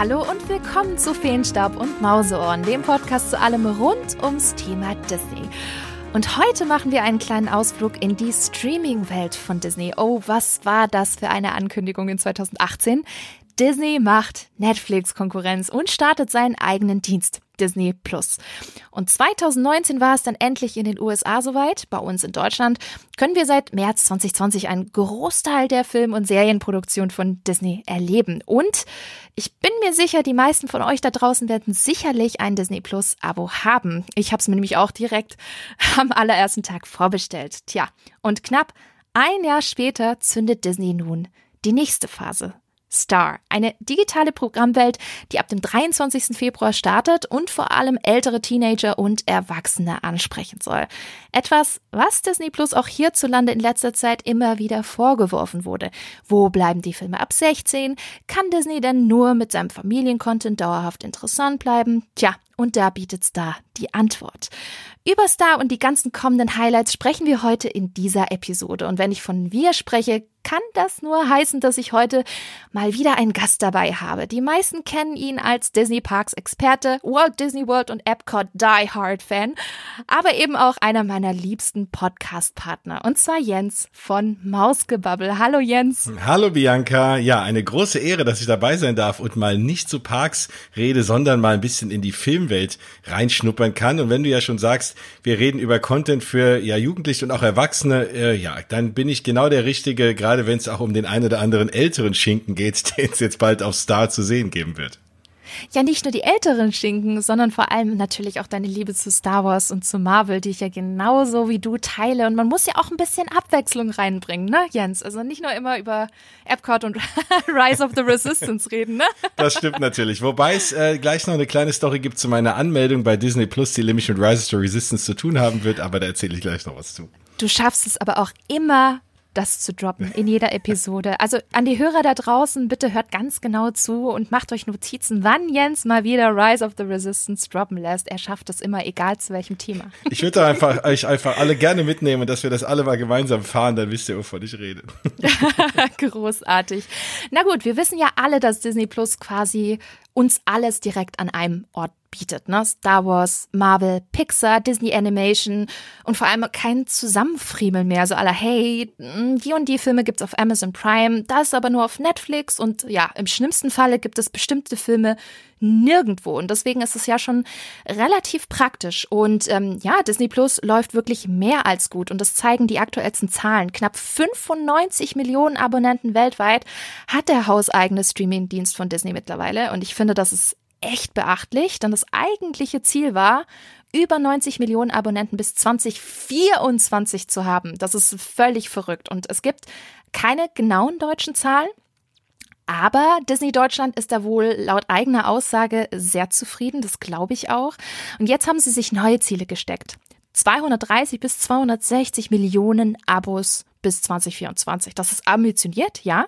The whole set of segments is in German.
Hallo und willkommen zu Feenstaub und Mauseohren, dem Podcast zu allem rund ums Thema Disney. Und heute machen wir einen kleinen Ausflug in die Streaming-Welt von Disney. Oh, was war das für eine Ankündigung in 2018? Disney macht Netflix Konkurrenz und startet seinen eigenen Dienst. Disney Plus. Und 2019 war es dann endlich in den USA soweit. Bei uns in Deutschland können wir seit März 2020 einen Großteil der Film- und Serienproduktion von Disney erleben. Und ich bin mir sicher, die meisten von euch da draußen werden sicherlich ein Disney Plus Abo haben. Ich habe es mir nämlich auch direkt am allerersten Tag vorbestellt. Tja, und knapp ein Jahr später zündet Disney nun die nächste Phase Star, eine digitale Programmwelt, die ab dem 23. Februar startet und vor allem ältere Teenager und Erwachsene ansprechen soll. Etwas, was Disney Plus auch hierzulande in letzter Zeit immer wieder vorgeworfen wurde. Wo bleiben die Filme ab 16? Kann Disney denn nur mit seinem Familiencontent dauerhaft interessant bleiben? Tja, und da bietet Star die Antwort. Über Star und die ganzen kommenden Highlights sprechen wir heute in dieser Episode. Und wenn ich von wir spreche, kann das nur heißen, dass ich heute mal wieder einen Gast dabei habe. Die meisten kennen ihn als Disney Parks Experte, Walt Disney World und Epcot Die Hard Fan, aber eben auch einer meiner liebsten Podcast Partner und zwar Jens von Mausgebubble. Hallo Jens. Hallo Bianca. Ja, eine große Ehre, dass ich dabei sein darf und mal nicht zu Parks rede, sondern mal ein bisschen in die Filmwelt reinschnuppern kann. Und wenn du ja schon sagst, wir reden über Content für ja Jugendliche und auch Erwachsene, äh, ja, dann bin ich genau der richtige gerade gerade wenn es auch um den einen oder anderen älteren Schinken geht, den es jetzt bald auf Star zu sehen geben wird. Ja, nicht nur die älteren Schinken, sondern vor allem natürlich auch deine Liebe zu Star Wars und zu Marvel, die ich ja genauso wie du teile. Und man muss ja auch ein bisschen Abwechslung reinbringen, ne, Jens? Also nicht nur immer über Epcot und Rise of the Resistance reden, ne? Das stimmt natürlich. Wobei es äh, gleich noch eine kleine Story gibt zu meiner Anmeldung bei Disney Plus, die nämlich mit Rise of the Resistance zu tun haben wird, aber da erzähle ich gleich noch was zu. Du schaffst es aber auch immer das zu droppen in jeder Episode. Also an die Hörer da draußen, bitte hört ganz genau zu und macht euch Notizen, wann Jens mal wieder Rise of the Resistance droppen lässt. Er schafft das immer, egal zu welchem Thema. Ich würde einfach, euch einfach alle gerne mitnehmen, dass wir das alle mal gemeinsam fahren, dann wisst ihr, wovon ich rede. Großartig. Na gut, wir wissen ja alle, dass Disney Plus quasi uns alles direkt an einem Ort bietet. Ne? Star Wars, Marvel, Pixar, Disney Animation und vor allem kein Zusammenfriemeln mehr. So aller, hey, die und die Filme gibt's auf Amazon Prime, das aber nur auf Netflix und ja, im schlimmsten Falle gibt es bestimmte Filme nirgendwo. Und deswegen ist es ja schon relativ praktisch. Und ähm, ja, Disney Plus läuft wirklich mehr als gut. Und das zeigen die aktuellsten Zahlen. Knapp 95 Millionen Abonnenten weltweit hat der hauseigene Streamingdienst von Disney mittlerweile. Und ich finde, das ist echt beachtlich, denn das eigentliche Ziel war, über 90 Millionen Abonnenten bis 2024 zu haben. Das ist völlig verrückt. Und es gibt keine genauen deutschen Zahlen. Aber Disney Deutschland ist da wohl laut eigener Aussage sehr zufrieden, das glaube ich auch. Und jetzt haben sie sich neue Ziele gesteckt. 230 bis 260 Millionen Abos bis 2024. Das ist ambitioniert, ja.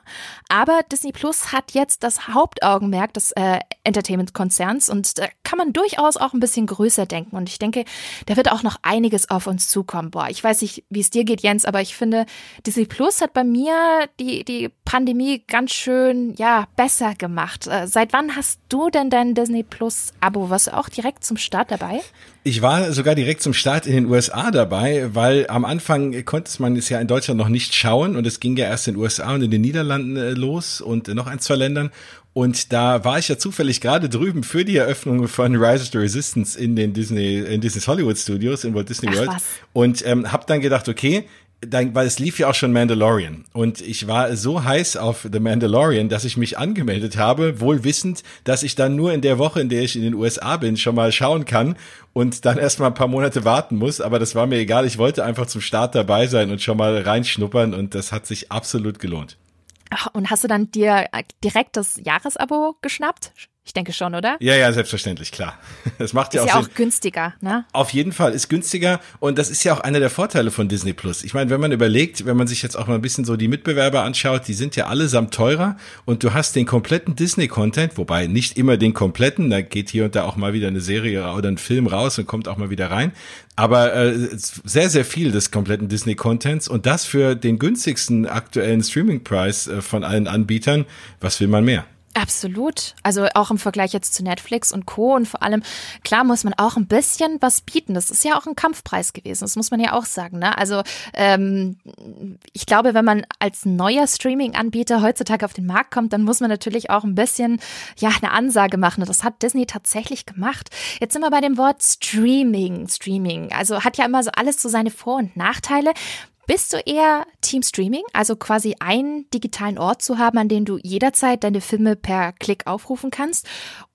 Aber Disney Plus hat jetzt das Hauptaugenmerk des äh, Entertainment-Konzerns und da kann man durchaus auch ein bisschen größer denken. Und ich denke, da wird auch noch einiges auf uns zukommen. Boah, ich weiß nicht, wie es dir geht, Jens, aber ich finde, Disney Plus hat bei mir die, die Pandemie ganz schön, ja, besser gemacht. Äh, seit wann hast du denn dein Disney Plus-Abo? Warst du auch direkt zum Start dabei? Ich war sogar direkt zum Start in den USA dabei, weil am Anfang konnte man es ja in Deutschland noch nicht schauen und es ging ja erst in den USA und in den Niederlanden äh, los und noch ein, zwei Ländern. Und da war ich ja zufällig gerade drüben für die Eröffnung von Rise of the Resistance in den Disney, in Disney's Hollywood Studios in Walt Disney Ach, World. Was? Und ähm, habe dann gedacht, okay, dann, weil es lief ja auch schon Mandalorian und ich war so heiß auf The Mandalorian, dass ich mich angemeldet habe, wohl wissend, dass ich dann nur in der Woche, in der ich in den USA bin, schon mal schauen kann und dann erstmal ein paar Monate warten muss, aber das war mir egal, ich wollte einfach zum Start dabei sein und schon mal reinschnuppern und das hat sich absolut gelohnt. Ach, und hast du dann dir direkt das Jahresabo geschnappt? Ich denke schon, oder? Ja, ja, selbstverständlich, klar. Das macht ja ist auch ja auch günstiger, ne? Auf jeden Fall ist günstiger und das ist ja auch einer der Vorteile von Disney Plus. Ich meine, wenn man überlegt, wenn man sich jetzt auch mal ein bisschen so die Mitbewerber anschaut, die sind ja allesamt teurer und du hast den kompletten Disney Content, wobei nicht immer den kompletten, da geht hier und da auch mal wieder eine Serie oder ein Film raus und kommt auch mal wieder rein, aber äh, sehr sehr viel des kompletten Disney Contents und das für den günstigsten aktuellen Streaming Preis äh, von allen Anbietern, was will man mehr? Absolut. Also auch im Vergleich jetzt zu Netflix und Co. Und vor allem, klar muss man auch ein bisschen was bieten. Das ist ja auch ein Kampfpreis gewesen. Das muss man ja auch sagen. Ne? Also ähm, ich glaube, wenn man als neuer Streaming-Anbieter heutzutage auf den Markt kommt, dann muss man natürlich auch ein bisschen ja eine Ansage machen. Und das hat Disney tatsächlich gemacht. Jetzt sind wir bei dem Wort Streaming. Streaming. Also hat ja immer so alles so seine Vor- und Nachteile. Bist du eher Team Streaming, also quasi einen digitalen Ort zu haben, an dem du jederzeit deine Filme per Klick aufrufen kannst?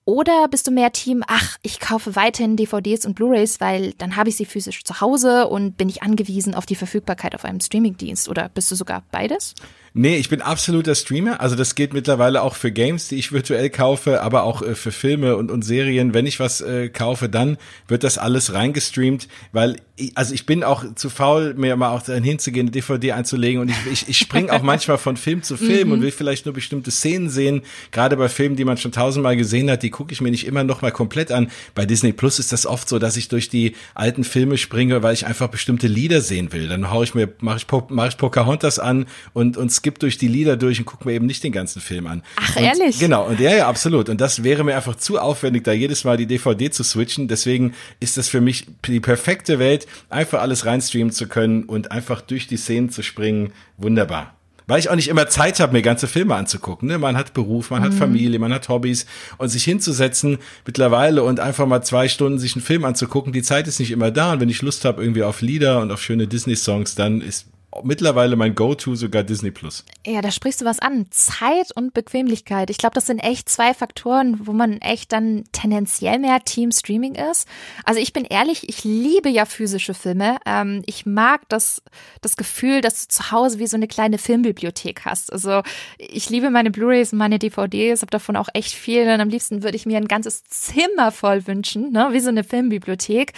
Oder bist du mehr Team, ach, ich kaufe weiterhin DVDs und Blu-rays, weil dann habe ich sie physisch zu Hause und bin ich angewiesen auf die Verfügbarkeit auf einem Streamingdienst? Oder bist du sogar beides? Nee, ich bin absoluter Streamer. Also das geht mittlerweile auch für Games, die ich virtuell kaufe, aber auch äh, für Filme und, und Serien. Wenn ich was äh, kaufe, dann wird das alles reingestreamt, weil ich, also ich bin auch zu faul, mir mal auch dahin hinzugehen, eine DVD einzulegen und ich, ich, ich springe auch manchmal von Film zu Film und mhm. will vielleicht nur bestimmte Szenen sehen. Gerade bei Filmen, die man schon tausendmal gesehen hat, die gucke ich mir nicht immer noch mal komplett an. Bei Disney Plus ist das oft so, dass ich durch die alten Filme springe, weil ich einfach bestimmte Lieder sehen will. Dann hau ich mir, mache ich, mach ich Pocahontas an und, und skipp durch die Lieder durch und gucke mir eben nicht den ganzen Film an. Ach, und, ehrlich? Genau, und ja, ja, absolut. Und das wäre mir einfach zu aufwendig, da jedes Mal die DVD zu switchen. Deswegen ist das für mich die perfekte Welt, einfach alles reinstreamen zu können und einfach durch die Szenen zu springen. Wunderbar weil ich auch nicht immer Zeit habe, mir ganze Filme anzugucken. Ne? Man hat Beruf, man mhm. hat Familie, man hat Hobbys und sich hinzusetzen mittlerweile und einfach mal zwei Stunden sich einen Film anzugucken, die Zeit ist nicht immer da. Und wenn ich Lust habe irgendwie auf Lieder und auf schöne Disney-Songs, dann ist mittlerweile mein Go-To sogar Disney Plus. Ja, da sprichst du was an. Zeit und Bequemlichkeit. Ich glaube, das sind echt zwei Faktoren, wo man echt dann tendenziell mehr Team Streaming ist. Also ich bin ehrlich, ich liebe ja physische Filme. Ähm, ich mag das, das Gefühl, dass du zu Hause wie so eine kleine Filmbibliothek hast. Also ich liebe meine Blu-rays und meine DVDs, habe davon auch echt viel. Und am liebsten würde ich mir ein ganzes Zimmer voll wünschen, ne? wie so eine Filmbibliothek.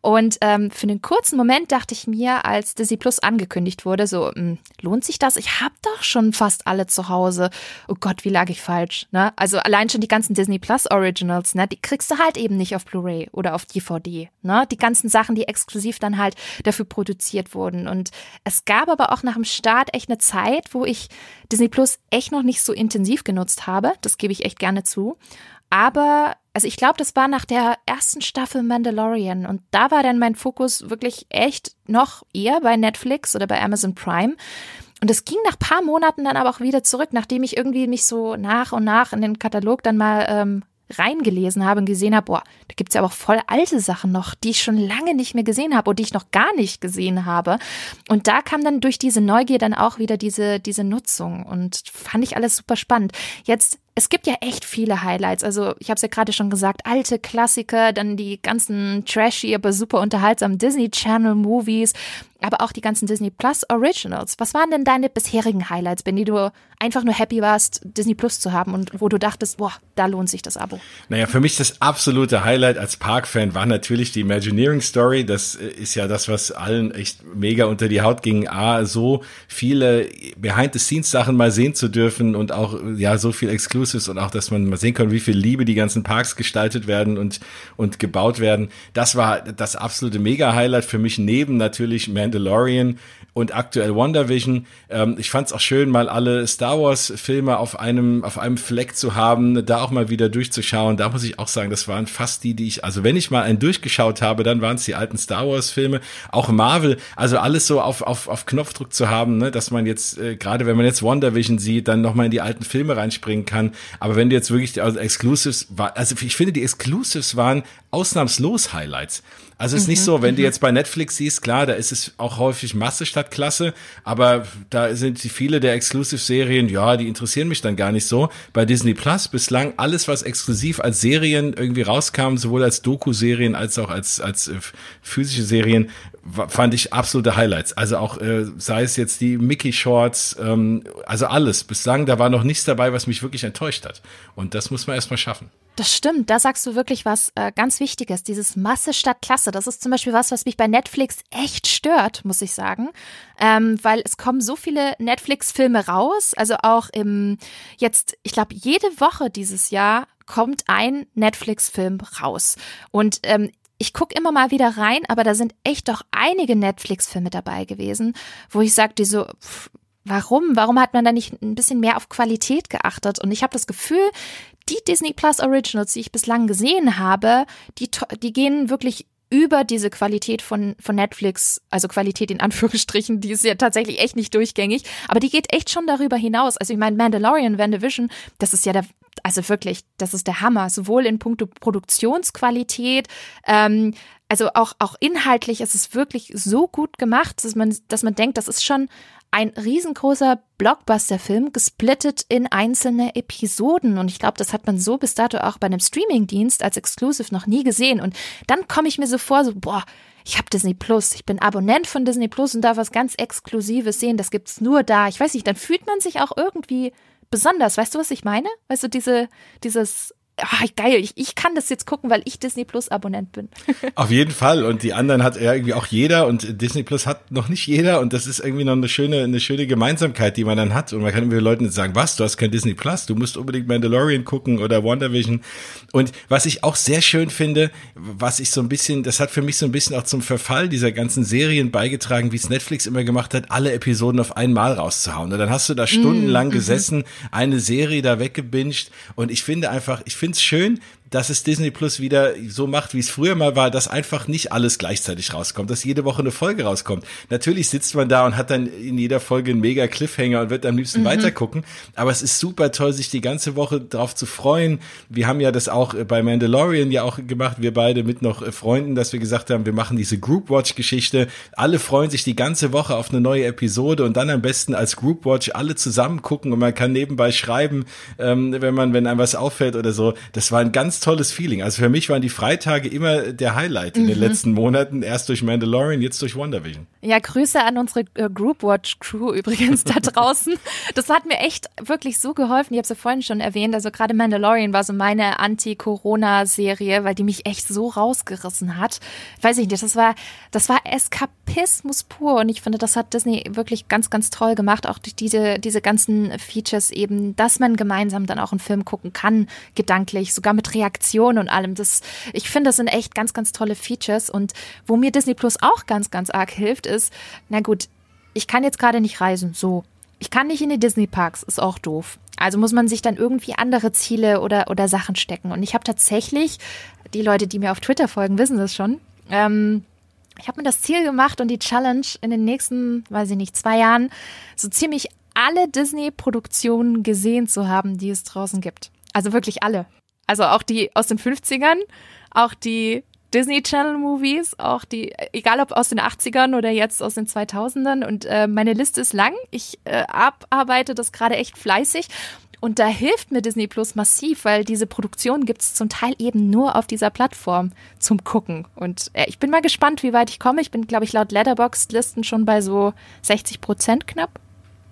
Und ähm, für einen kurzen Moment dachte ich mir, als Disney Plus angekündigt wurde, so, hm, lohnt sich das? Ich habe doch schon fast alle zu Hause. Oh Gott, wie lag ich falsch, ne? Also allein schon die ganzen Disney Plus Originals, ne? Die kriegst du halt eben nicht auf Blu-ray oder auf DVD, ne? Die ganzen Sachen, die exklusiv dann halt dafür produziert wurden. Und es gab aber auch nach dem Start echt eine Zeit, wo ich Disney Plus echt noch nicht so intensiv genutzt habe. Das gebe ich echt gerne zu. Aber, also ich glaube, das war nach der ersten Staffel Mandalorian und da war dann mein Fokus wirklich echt noch eher bei Netflix oder bei Amazon Prime. Und es ging nach paar Monaten dann aber auch wieder zurück, nachdem ich irgendwie mich so nach und nach in den Katalog dann mal ähm, reingelesen habe und gesehen habe, boah, da gibt's ja aber auch voll alte Sachen noch, die ich schon lange nicht mehr gesehen habe und die ich noch gar nicht gesehen habe. Und da kam dann durch diese Neugier dann auch wieder diese, diese Nutzung und fand ich alles super spannend. Jetzt es gibt ja echt viele Highlights. Also ich habe es ja gerade schon gesagt, alte Klassiker, dann die ganzen trashy, aber super unterhaltsamen Disney Channel Movies, aber auch die ganzen Disney Plus Originals. Was waren denn deine bisherigen Highlights, wenn du einfach nur happy warst, Disney Plus zu haben und wo du dachtest, boah, da lohnt sich das Abo? Naja, für mich das absolute Highlight als Park-Fan war natürlich die Imagineering Story. Das äh, ist ja das, was allen echt mega unter die Haut ging. A, so viele Behind-the-Scenes-Sachen mal sehen zu dürfen und auch, ja, so viel Exclusives und auch, dass man mal sehen kann, wie viel Liebe die ganzen Parks gestaltet werden und, und gebaut werden. Das war das absolute Mega-Highlight für mich neben natürlich Man Mandalorian und aktuell WandaVision. Ähm, ich fand es auch schön, mal alle Star Wars Filme auf einem, auf einem Fleck zu haben, da auch mal wieder durchzuschauen. Da muss ich auch sagen, das waren fast die, die ich, also wenn ich mal einen durchgeschaut habe, dann waren es die alten Star Wars Filme, auch Marvel, also alles so auf, auf, auf Knopfdruck zu haben, ne, dass man jetzt, äh, gerade wenn man jetzt WandaVision sieht, dann nochmal in die alten Filme reinspringen kann. Aber wenn du jetzt wirklich, also Exclusives, war, also ich finde, die Exclusives waren ausnahmslos Highlights. Also es ist mhm, nicht so, wenn du mhm. jetzt bei Netflix siehst, klar, da ist es auch häufig Masse statt Klasse, aber da sind viele der Exclusive-Serien, ja, die interessieren mich dann gar nicht so. Bei Disney Plus bislang alles, was exklusiv als Serien irgendwie rauskam, sowohl als Doku-Serien als auch als, als äh, physische Serien, fand ich absolute Highlights. Also auch, äh, sei es jetzt die Mickey Shorts, ähm, also alles. Bislang, da war noch nichts dabei, was mich wirklich enttäuscht hat. Und das muss man erstmal schaffen. Das stimmt, da sagst du wirklich was äh, ganz Wichtiges, dieses Masse statt Klasse. Das ist zum Beispiel was, was mich bei Netflix echt stört, muss ich sagen. Ähm, weil es kommen so viele Netflix-Filme raus, also auch im, jetzt, ich glaube, jede Woche dieses Jahr kommt ein Netflix-Film raus. Und ähm, ich gucke immer mal wieder rein, aber da sind echt doch einige Netflix-Filme dabei gewesen, wo ich sagte so, pff, warum? Warum hat man da nicht ein bisschen mehr auf Qualität geachtet? Und ich habe das Gefühl, die Disney Plus Originals, die ich bislang gesehen habe, die, die gehen wirklich über diese Qualität von, von Netflix, also Qualität in Anführungsstrichen, die ist ja tatsächlich echt nicht durchgängig, aber die geht echt schon darüber hinaus. Also ich meine, Mandalorian, WandaVision, das ist ja der, also wirklich, das ist der Hammer, sowohl in puncto Produktionsqualität, ähm, also auch, auch inhaltlich ist es wirklich so gut gemacht, dass man, dass man denkt, das ist schon ein riesengroßer Blockbuster-Film gesplittet in einzelne Episoden. Und ich glaube, das hat man so bis dato auch bei einem Streaming-Dienst als Exclusive noch nie gesehen. Und dann komme ich mir so vor, so, boah, ich habe Disney Plus, ich bin Abonnent von Disney Plus und darf was ganz Exklusives sehen. Das gibt's nur da. Ich weiß nicht, dann fühlt man sich auch irgendwie besonders. Weißt du, was ich meine? Weißt du, diese, dieses ach, geil, ich, ich kann das jetzt gucken, weil ich Disney Plus Abonnent bin. Auf jeden Fall. Und die anderen hat ja irgendwie auch jeder und Disney Plus hat noch nicht jeder. Und das ist irgendwie noch eine schöne, eine schöne Gemeinsamkeit, die man dann hat. Und man kann irgendwie Leuten sagen, was, du hast kein Disney Plus, du musst unbedingt Mandalorian gucken oder WandaVision. Und was ich auch sehr schön finde, was ich so ein bisschen, das hat für mich so ein bisschen auch zum Verfall dieser ganzen Serien beigetragen, wie es Netflix immer gemacht hat, alle Episoden auf einmal rauszuhauen. Und dann hast du da stundenlang mm, gesessen, eine Serie da weggebinged. Und ich finde einfach, ich finde finde es schön, dass es Disney Plus wieder so macht, wie es früher mal war, dass einfach nicht alles gleichzeitig rauskommt, dass jede Woche eine Folge rauskommt. Natürlich sitzt man da und hat dann in jeder Folge einen mega Cliffhanger und wird am liebsten mhm. weitergucken. Aber es ist super toll, sich die ganze Woche drauf zu freuen. Wir haben ja das auch bei Mandalorian ja auch gemacht, wir beide mit noch Freunden, dass wir gesagt haben, wir machen diese Group Watch Geschichte. Alle freuen sich die ganze Woche auf eine neue Episode und dann am besten als Group Watch alle zusammen gucken und man kann nebenbei schreiben, ähm, wenn man, wenn einem was auffällt oder so. Das war ein ganz tolles Feeling. Also für mich waren die Freitage immer der Highlight in mhm. den letzten Monaten. Erst durch Mandalorian, jetzt durch WandaVision. Ja, Grüße an unsere äh, Groupwatch Crew übrigens da draußen. das hat mir echt wirklich so geholfen. Ich habe es ja vorhin schon erwähnt. Also gerade Mandalorian war so meine Anti-Corona-Serie, weil die mich echt so rausgerissen hat. Weiß ich nicht, das war, das war Eskapismus pur. Und ich finde, das hat Disney wirklich ganz, ganz toll gemacht. Auch durch diese, diese ganzen Features eben, dass man gemeinsam dann auch einen Film gucken kann, gedanklich, sogar mit Reaktionen und allem. Das, ich finde, das sind echt ganz, ganz tolle Features. Und wo mir Disney Plus auch ganz, ganz arg hilft, ist, na gut, ich kann jetzt gerade nicht reisen, so. Ich kann nicht in die Disney Parks, ist auch doof. Also muss man sich dann irgendwie andere Ziele oder, oder Sachen stecken. Und ich habe tatsächlich, die Leute, die mir auf Twitter folgen, wissen das schon, ähm, ich habe mir das Ziel gemacht und die Challenge in den nächsten, weiß ich nicht, zwei Jahren so ziemlich alle Disney-Produktionen gesehen zu haben, die es draußen gibt. Also wirklich alle. Also auch die aus den 50ern, auch die Disney Channel Movies, auch die, egal ob aus den 80ern oder jetzt aus den 2000ern. Und äh, meine Liste ist lang. Ich äh, abarbeite das gerade echt fleißig. Und da hilft mir Disney Plus massiv, weil diese Produktion gibt es zum Teil eben nur auf dieser Plattform zum Gucken. Und äh, ich bin mal gespannt, wie weit ich komme. Ich bin, glaube ich, laut Letterboxd-Listen schon bei so 60 Prozent knapp.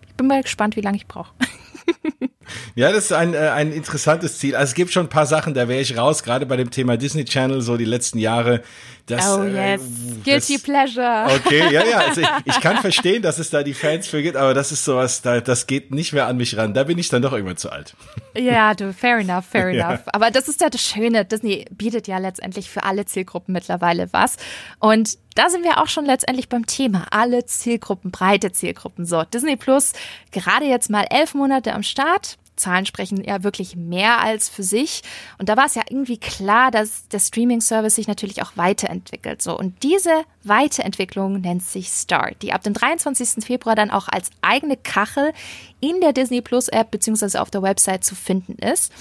Ich bin mal gespannt, wie lange ich brauche. Ja, das ist ein, äh, ein interessantes Ziel. Also es gibt schon ein paar Sachen, da wäre ich raus, gerade bei dem Thema Disney Channel, so die letzten Jahre. Das, oh äh, yes, äh, guilty das, pleasure. Okay, ja, ja. Also ich, ich, kann verstehen, dass es da die Fans für gibt, aber das ist sowas, da, das geht nicht mehr an mich ran. Da bin ich dann doch irgendwann zu alt. Ja, du, fair enough, fair enough. Aber das ist ja das Schöne. Disney bietet ja letztendlich für alle Zielgruppen mittlerweile was. Und da sind wir auch schon letztendlich beim Thema. Alle Zielgruppen, breite Zielgruppen. So, Disney Plus, gerade jetzt mal elf Monate am Start. Zahlen sprechen ja wirklich mehr als für sich. Und da war es ja irgendwie klar, dass der Streaming-Service sich natürlich auch weiterentwickelt. So. Und diese Weiterentwicklung nennt sich Star, die ab dem 23. Februar dann auch als eigene Kachel in der Disney Plus App bzw. auf der Website zu finden ist.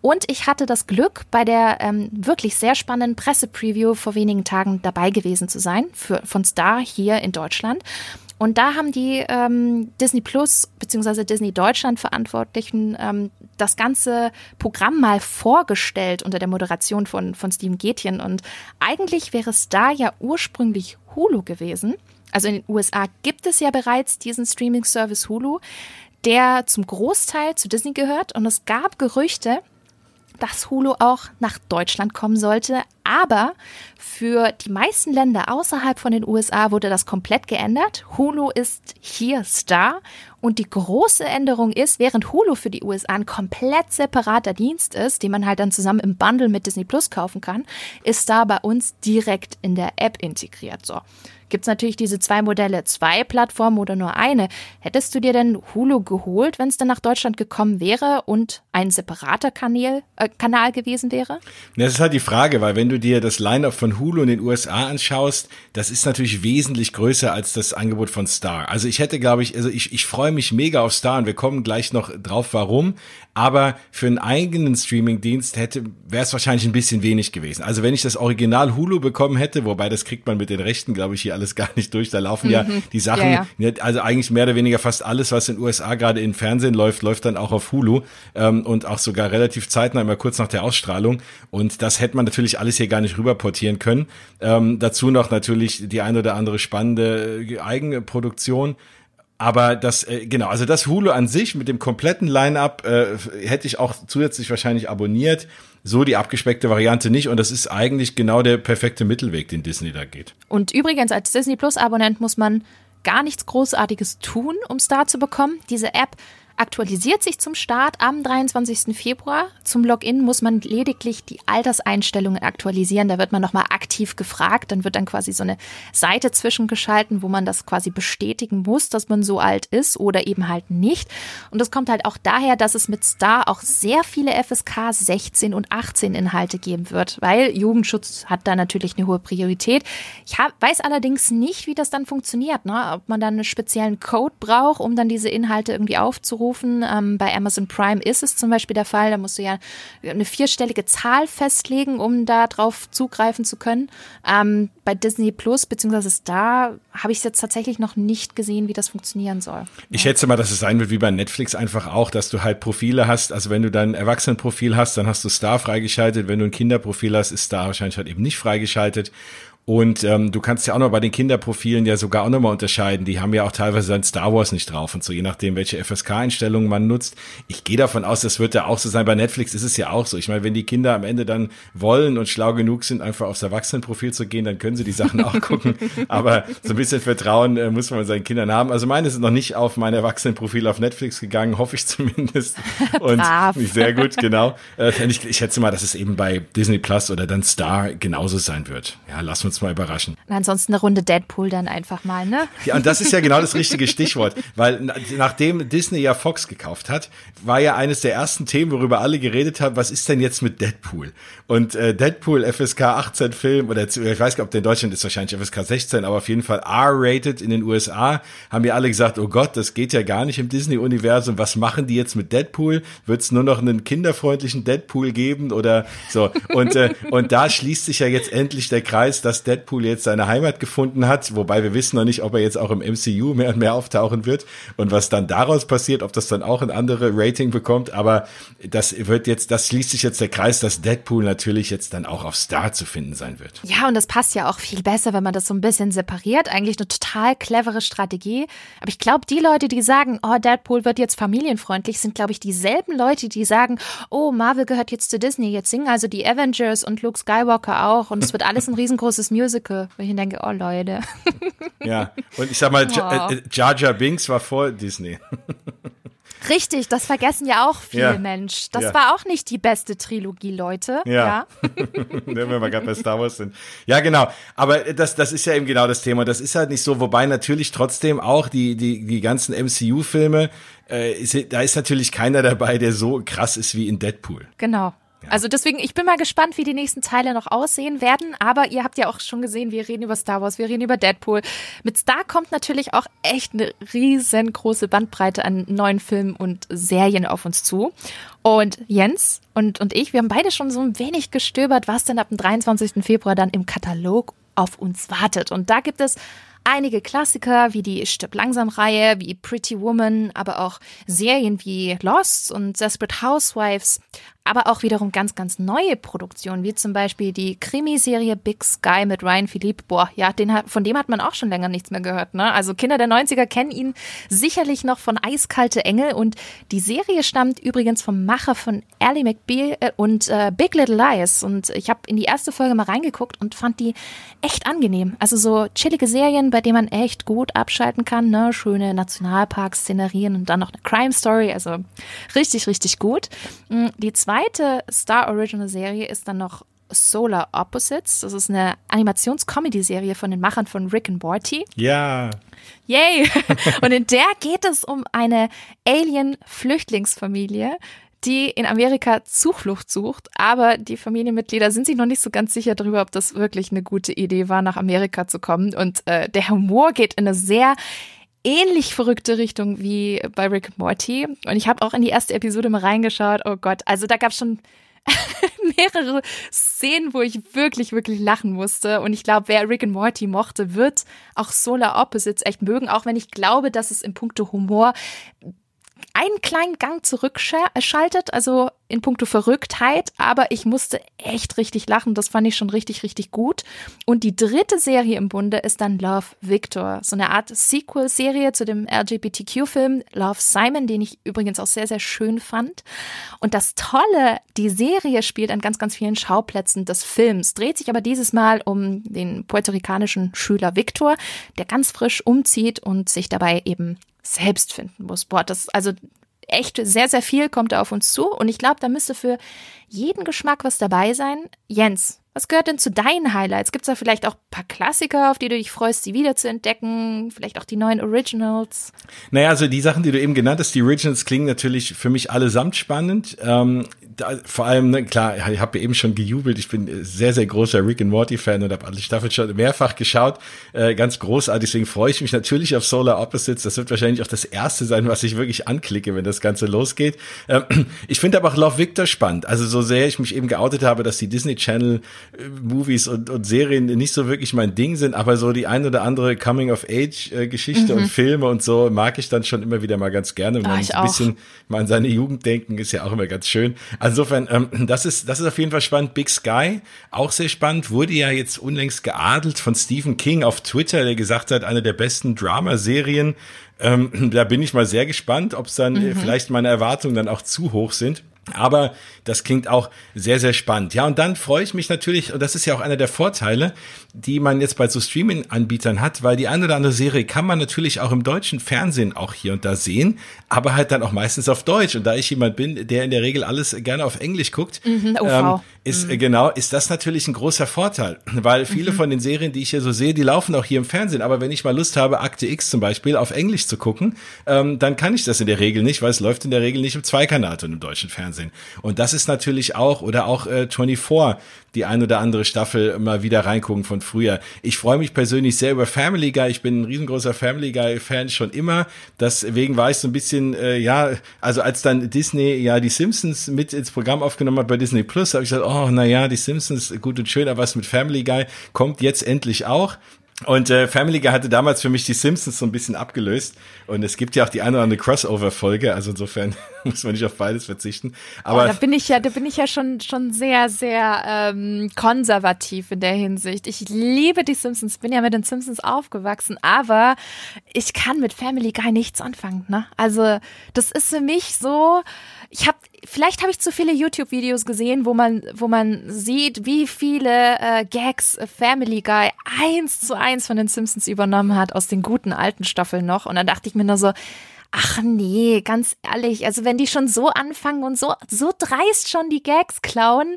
Und ich hatte das Glück, bei der ähm, wirklich sehr spannenden Pressepreview vor wenigen Tagen dabei gewesen zu sein für, von Star hier in Deutschland. Und da haben die ähm, Disney Plus bzw. Disney Deutschland Verantwortlichen ähm, das ganze Programm mal vorgestellt unter der Moderation von, von Steven Gätjen. Und eigentlich wäre es da ja ursprünglich Hulu gewesen. Also in den USA gibt es ja bereits diesen Streaming-Service Hulu, der zum Großteil zu Disney gehört. Und es gab Gerüchte, dass Hulu auch nach Deutschland kommen sollte. Aber für die meisten Länder außerhalb von den USA wurde das komplett geändert. Hulu ist hier Star. Und die große Änderung ist, während Hulu für die USA ein komplett separater Dienst ist, den man halt dann zusammen im Bundle mit Disney Plus kaufen kann, ist Star bei uns direkt in der App integriert. So. Gibt es natürlich diese zwei Modelle, zwei Plattformen oder nur eine. Hättest du dir denn Hulu geholt, wenn es dann nach Deutschland gekommen wäre und ein separater Kanal, äh, Kanal gewesen wäre? Das ist halt die Frage, weil wenn du dir das Line-up von Hulu in den USA anschaust, das ist natürlich wesentlich größer als das Angebot von Star. Also ich hätte, glaube ich, also ich, ich freue mich mega auf Star und wir kommen gleich noch drauf, warum. Aber für einen eigenen Streaming-Dienst hätte, wäre es wahrscheinlich ein bisschen wenig gewesen. Also wenn ich das Original Hulu bekommen hätte, wobei das kriegt man mit den Rechten, glaube ich, hier alles gar nicht durch. Da laufen mhm. ja die Sachen, ja, ja. also eigentlich mehr oder weniger fast alles, was in den USA gerade im Fernsehen läuft, läuft dann auch auf Hulu ähm, und auch sogar relativ zeitnah, immer kurz nach der Ausstrahlung. Und das hätte man natürlich alles hier gar nicht rüberportieren können. Ähm, dazu noch natürlich die ein oder andere spannende äh, Eigenproduktion. Aber das, äh, genau, also das Hulu an sich mit dem kompletten Line-Up äh, hätte ich auch zusätzlich wahrscheinlich abonniert. So die abgespeckte Variante nicht. Und das ist eigentlich genau der perfekte Mittelweg, den Disney da geht. Und übrigens, als Disney Plus-Abonnent muss man gar nichts Großartiges tun, um Star zu bekommen. Diese App aktualisiert sich zum Start am 23. Februar. Zum Login muss man lediglich die Alterseinstellungen aktualisieren. Da wird man nochmal aktiv gefragt. Dann wird dann quasi so eine Seite zwischengeschalten, wo man das quasi bestätigen muss, dass man so alt ist oder eben halt nicht. Und das kommt halt auch daher, dass es mit Star auch sehr viele FSK 16 und 18 Inhalte geben wird, weil Jugendschutz hat da natürlich eine hohe Priorität. Ich hab, weiß allerdings nicht, wie das dann funktioniert, ne? ob man dann einen speziellen Code braucht, um dann diese Inhalte irgendwie aufzurufen aufrufen. Ähm, bei Amazon Prime ist es zum Beispiel der Fall, da musst du ja eine vierstellige Zahl festlegen, um darauf zugreifen zu können. Ähm, bei Disney Plus bzw. Star habe ich es jetzt tatsächlich noch nicht gesehen, wie das funktionieren soll. Ich schätze mal, dass es sein wird wie bei Netflix einfach auch, dass du halt Profile hast. Also wenn du dein Erwachsenenprofil hast, dann hast du Star freigeschaltet. Wenn du ein Kinderprofil hast, ist Star wahrscheinlich halt eben nicht freigeschaltet. Und ähm, du kannst ja auch noch bei den Kinderprofilen ja sogar auch nochmal unterscheiden. Die haben ja auch teilweise dann Star Wars nicht drauf und so, je nachdem, welche FSK-Einstellungen man nutzt. Ich gehe davon aus, das wird ja auch so sein. Bei Netflix ist es ja auch so. Ich meine, wenn die Kinder am Ende dann wollen und schlau genug sind, einfach aufs Erwachsenenprofil zu gehen, dann können sie die Sachen auch gucken. Aber so ein bisschen Vertrauen äh, muss man seinen Kindern haben. Also meine sind noch nicht auf mein Erwachsenenprofil auf Netflix gegangen, hoffe ich zumindest. Und sehr gut, genau. Äh, ich, ich schätze mal, dass es eben bei Disney Plus oder dann Star genauso sein wird. Ja, lass uns uns mal überraschen. Und ansonsten eine Runde Deadpool dann einfach mal, ne? Ja, und das ist ja genau das richtige Stichwort, weil nachdem Disney ja Fox gekauft hat, war ja eines der ersten Themen, worüber alle geredet haben, was ist denn jetzt mit Deadpool? Und äh, Deadpool FSK 18 Film oder ich weiß gar nicht, ob der in Deutschland ist wahrscheinlich FSK 16, aber auf jeden Fall R-rated in den USA, haben ja alle gesagt, oh Gott, das geht ja gar nicht im Disney-Universum. Was machen die jetzt mit Deadpool? Wird es nur noch einen kinderfreundlichen Deadpool geben oder so? Und äh, und da schließt sich ja jetzt endlich der Kreis, dass Deadpool jetzt seine Heimat gefunden hat, wobei wir wissen noch nicht, ob er jetzt auch im MCU mehr und mehr auftauchen wird und was dann daraus passiert, ob das dann auch ein andere Rating bekommt, aber das wird jetzt, das schließt sich jetzt der Kreis, dass Deadpool natürlich jetzt dann auch auf Star zu finden sein wird. Ja, und das passt ja auch viel besser, wenn man das so ein bisschen separiert. Eigentlich eine total clevere Strategie. Aber ich glaube, die Leute, die sagen, oh, Deadpool wird jetzt familienfreundlich, sind, glaube ich, dieselben Leute, die sagen, oh, Marvel gehört jetzt zu Disney, jetzt singen also die Avengers und Luke Skywalker auch und es wird alles ein riesengroßes Musical, wo ich denke, oh Leute. Ja, und ich sag mal, oh. Jar Jar Binks war vor Disney. Richtig, das vergessen ja auch viele ja. Mensch. Das ja. war auch nicht die beste Trilogie, Leute. Ja. ja. Wenn wir gerade bei Star Wars sind. Ja, genau. Aber das, das ist ja eben genau das Thema. Das ist halt nicht so, wobei natürlich trotzdem auch die, die, die ganzen MCU-Filme, äh, da ist natürlich keiner dabei, der so krass ist wie in Deadpool. Genau. Also deswegen, ich bin mal gespannt, wie die nächsten Teile noch aussehen werden. Aber ihr habt ja auch schon gesehen, wir reden über Star Wars, wir reden über Deadpool. Mit Star kommt natürlich auch echt eine riesengroße Bandbreite an neuen Filmen und Serien auf uns zu. Und Jens und, und ich, wir haben beide schon so ein wenig gestöbert, was denn ab dem 23. Februar dann im Katalog auf uns wartet. Und da gibt es einige Klassiker wie die Stirb langsam Reihe, wie Pretty Woman, aber auch Serien wie Lost und Desperate Housewives, aber auch wiederum ganz, ganz neue Produktionen, wie zum Beispiel die Krimiserie Big Sky mit Ryan Philippe. Boah, ja, den hat, von dem hat man auch schon länger nichts mehr gehört. Ne? Also Kinder der 90er kennen ihn sicherlich noch von Eiskalte Engel und die Serie stammt übrigens vom Macher von Ally McBeal äh, und äh, Big Little Lies. Und ich habe in die erste Folge mal reingeguckt und fand die echt angenehm. Also so chillige Serien, bei denen man echt gut abschalten kann. Ne? Schöne Nationalpark-Szenerien und dann noch eine Crime Story. Also richtig, richtig gut. Mm, die zweite zweite Star Original Serie ist dann noch Solar Opposites. Das ist eine Animations-Comedy-Serie von den Machern von Rick and Morty. Ja. Yay! Und in der geht es um eine Alien-Flüchtlingsfamilie, die in Amerika Zuflucht sucht, aber die Familienmitglieder sind sich noch nicht so ganz sicher darüber, ob das wirklich eine gute Idee war, nach Amerika zu kommen. Und äh, der Humor geht in eine sehr ähnlich verrückte Richtung wie bei Rick Morty. Und ich habe auch in die erste Episode mal reingeschaut. Oh Gott, also da gab es schon mehrere Szenen, wo ich wirklich, wirklich lachen musste. Und ich glaube, wer Rick and Morty mochte, wird auch Solar Opposites echt mögen, auch wenn ich glaube, dass es im Punkto Humor einen kleinen Gang zurückschaltet, also in puncto Verrücktheit, aber ich musste echt richtig lachen. Das fand ich schon richtig, richtig gut. Und die dritte Serie im Bunde ist dann Love Victor, so eine Art Sequel-Serie zu dem LGBTQ-Film Love Simon, den ich übrigens auch sehr, sehr schön fand. Und das Tolle, die Serie spielt an ganz, ganz vielen Schauplätzen des Films, dreht sich aber dieses Mal um den puerto-ricanischen Schüler Victor, der ganz frisch umzieht und sich dabei eben selbst finden muss. Boah, das also echt sehr, sehr viel kommt da auf uns zu. Und ich glaube, da müsste für jeden Geschmack was dabei sein. Jens, was gehört denn zu deinen Highlights? Gibt es da vielleicht auch ein paar Klassiker, auf die du dich freust, sie wieder zu entdecken? Vielleicht auch die neuen Originals? Naja, also die Sachen, die du eben genannt hast, die Originals klingen natürlich für mich allesamt spannend. Ähm, da, vor allem, ne, klar, ich habe ja eben schon gejubelt. Ich bin sehr, sehr großer Rick and Morty Fan und habe alle Staffeln schon mehrfach geschaut. Äh, ganz großartig. Deswegen freue ich mich natürlich auf Solar Opposites. Das wird wahrscheinlich auch das erste sein, was ich wirklich anklicke, wenn das Ganze losgeht. Ähm, ich finde aber auch Love Victor spannend. Also so sehr ich mich eben geoutet habe, dass die Disney Channel äh, Movies und, und Serien nicht so wirklich mein Ding sind, aber so die ein oder andere Coming of Age äh, Geschichte mhm. und Filme und so mag ich dann schon immer wieder mal ganz gerne. Und ah, ein bisschen mal an seine Jugend denken ist ja auch immer ganz schön. Insofern, ähm, das ist, das ist auf jeden Fall spannend. Big Sky, auch sehr spannend, wurde ja jetzt unlängst geadelt von Stephen King auf Twitter, der gesagt hat, eine der besten Dramaserien. Ähm, da bin ich mal sehr gespannt, ob es dann äh, mhm. vielleicht meine Erwartungen dann auch zu hoch sind. Aber das klingt auch sehr, sehr spannend. Ja, und dann freue ich mich natürlich, und das ist ja auch einer der Vorteile, die man jetzt bei so Streaming-Anbietern hat, weil die eine oder andere Serie kann man natürlich auch im deutschen Fernsehen auch hier und da sehen, aber halt dann auch meistens auf Deutsch. Und da ich jemand bin, der in der Regel alles gerne auf Englisch guckt, mhm, ähm, ist mhm. genau, ist das natürlich ein großer Vorteil, weil viele mhm. von den Serien, die ich hier so sehe, die laufen auch hier im Fernsehen. Aber wenn ich mal Lust habe, Akte X zum Beispiel auf Englisch zu gucken, ähm, dann kann ich das in der Regel nicht, weil es läuft in der Regel nicht im Zweikanal und im deutschen Fernsehen. Und das ist natürlich auch, oder auch äh, 24, die ein oder andere Staffel mal wieder reingucken von früher. Ich freue mich persönlich sehr über Family Guy. Ich bin ein riesengroßer Family Guy Fan schon immer. Deswegen war ich so ein bisschen, äh, ja, also als dann Disney ja die Simpsons mit ins Programm aufgenommen hat bei Disney Plus, habe ich gesagt, oh, na ja, die Simpsons, gut und schön, aber was mit Family Guy kommt jetzt endlich auch. Und äh, Family Guy hatte damals für mich die Simpsons so ein bisschen abgelöst. Und es gibt ja auch die eine oder andere Crossover-Folge, also insofern muss man nicht auf beides verzichten. Aber oh, da bin ich ja, da bin ich ja schon schon sehr, sehr ähm, konservativ in der Hinsicht. Ich liebe die Simpsons, bin ja mit den Simpsons aufgewachsen, aber ich kann mit Family Guy nichts anfangen. Ne? Also das ist für mich so ich habe vielleicht habe ich zu viele YouTube-Videos gesehen, wo man, wo man sieht, wie viele äh, Gags Family Guy eins zu eins von den Simpsons übernommen hat aus den guten alten Staffeln noch. Und dann dachte ich mir nur so, ach nee, ganz ehrlich, also wenn die schon so anfangen und so, so dreist schon die Gags klauen,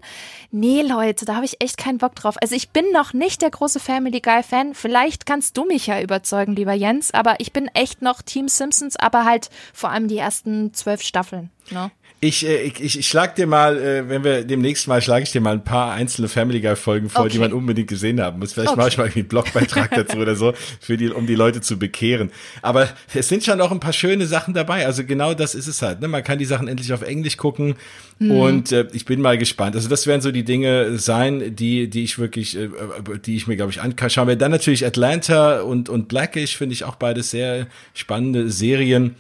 nee Leute, da habe ich echt keinen Bock drauf. Also ich bin noch nicht der große Family Guy Fan. Vielleicht kannst du mich ja überzeugen, lieber Jens, aber ich bin echt noch Team Simpsons, aber halt vor allem die ersten zwölf Staffeln. Ne? Ich, äh, ich, ich, ich schlag dir mal, äh, wenn wir demnächst mal, schlage ich dir mal ein paar einzelne Family Guy Folgen vor, okay. die man unbedingt gesehen haben muss. Vielleicht okay. mache ich mal einen Blogbeitrag dazu oder so, für die, um die Leute zu bekehren. Aber es sind schon auch ein paar schöne Sachen dabei. Also genau das ist es halt. Ne? Man kann die Sachen endlich auf Englisch gucken mhm. und äh, ich bin mal gespannt. Also das werden so die Dinge sein, die, die ich wirklich, äh, die ich mir glaube ich anschauen werde. Dann natürlich Atlanta und und Blackish finde ich auch beides sehr spannende Serien.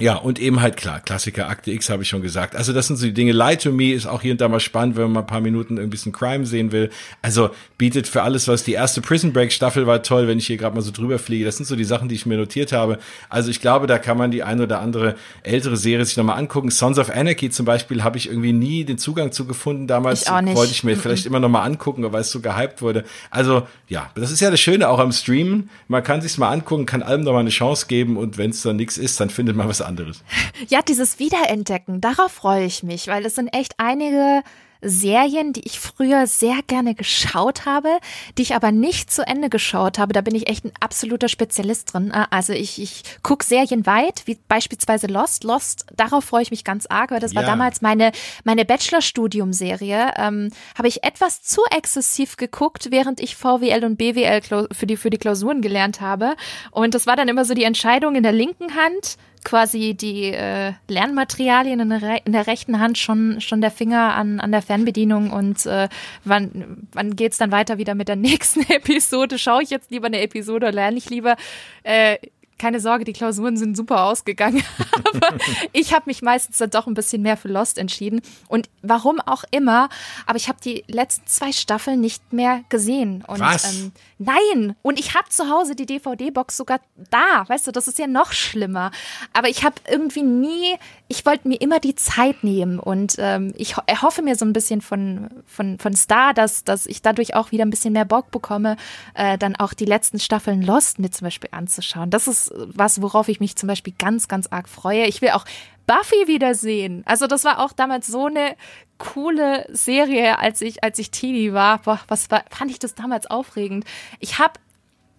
Ja, und eben halt klar, Klassiker, Akte X habe ich schon gesagt. Also das sind so die Dinge. Lie to Me ist auch hier und da mal spannend, wenn man mal ein paar Minuten ein bisschen Crime sehen will. Also bietet für alles was. Die erste Prison Break Staffel war toll, wenn ich hier gerade mal so drüber fliege. Das sind so die Sachen, die ich mir notiert habe. Also ich glaube, da kann man die ein oder andere ältere Serie sich nochmal angucken. Sons of Anarchy zum Beispiel habe ich irgendwie nie den Zugang zu gefunden. Damals ich wollte ich mir vielleicht immer nochmal angucken, weil es so gehypt wurde. Also ja, das ist ja das Schöne auch am Streamen. Man kann sich's mal angucken, kann allem nochmal eine Chance geben und wenn es dann nichts ist, dann findet man was anderes. Ja, dieses Wiederentdecken, darauf freue ich mich, weil es sind echt einige Serien, die ich früher sehr gerne geschaut habe, die ich aber nicht zu Ende geschaut habe. Da bin ich echt ein absoluter Spezialist drin. Ah, also ich, ich gucke Serien weit, wie beispielsweise Lost. Lost, darauf freue ich mich ganz arg, weil das war damals meine, meine Bachelorstudium-Serie. Ähm, habe ich etwas zu exzessiv geguckt, während ich VWL und BWL für die, für die Klausuren gelernt habe. Und das war dann immer so die Entscheidung in der linken Hand quasi die äh, Lernmaterialien in der, in der, rechten Hand schon, schon der Finger an, an der Fernbedienung und äh, wann, wann geht's dann weiter wieder mit der nächsten Episode? Schaue ich jetzt lieber eine Episode oder lerne ich lieber? Äh, keine Sorge, die Klausuren sind super ausgegangen. aber ich habe mich meistens dann doch ein bisschen mehr für Lost entschieden. Und warum auch immer, aber ich habe die letzten zwei Staffeln nicht mehr gesehen. Und, Was? Ähm, nein! Und ich habe zu Hause die DVD-Box sogar da. Weißt du, das ist ja noch schlimmer. Aber ich habe irgendwie nie, ich wollte mir immer die Zeit nehmen. Und ähm, ich erhoffe mir so ein bisschen von, von, von Star, dass, dass ich dadurch auch wieder ein bisschen mehr Bock bekomme, äh, dann auch die letzten Staffeln Lost mit zum Beispiel anzuschauen. Das ist was, worauf ich mich zum Beispiel ganz, ganz arg freue. Ich will auch Buffy wiedersehen. Also das war auch damals so eine coole Serie, als ich, als ich Teenie war. Boah, was war, fand ich das damals aufregend. Ich habe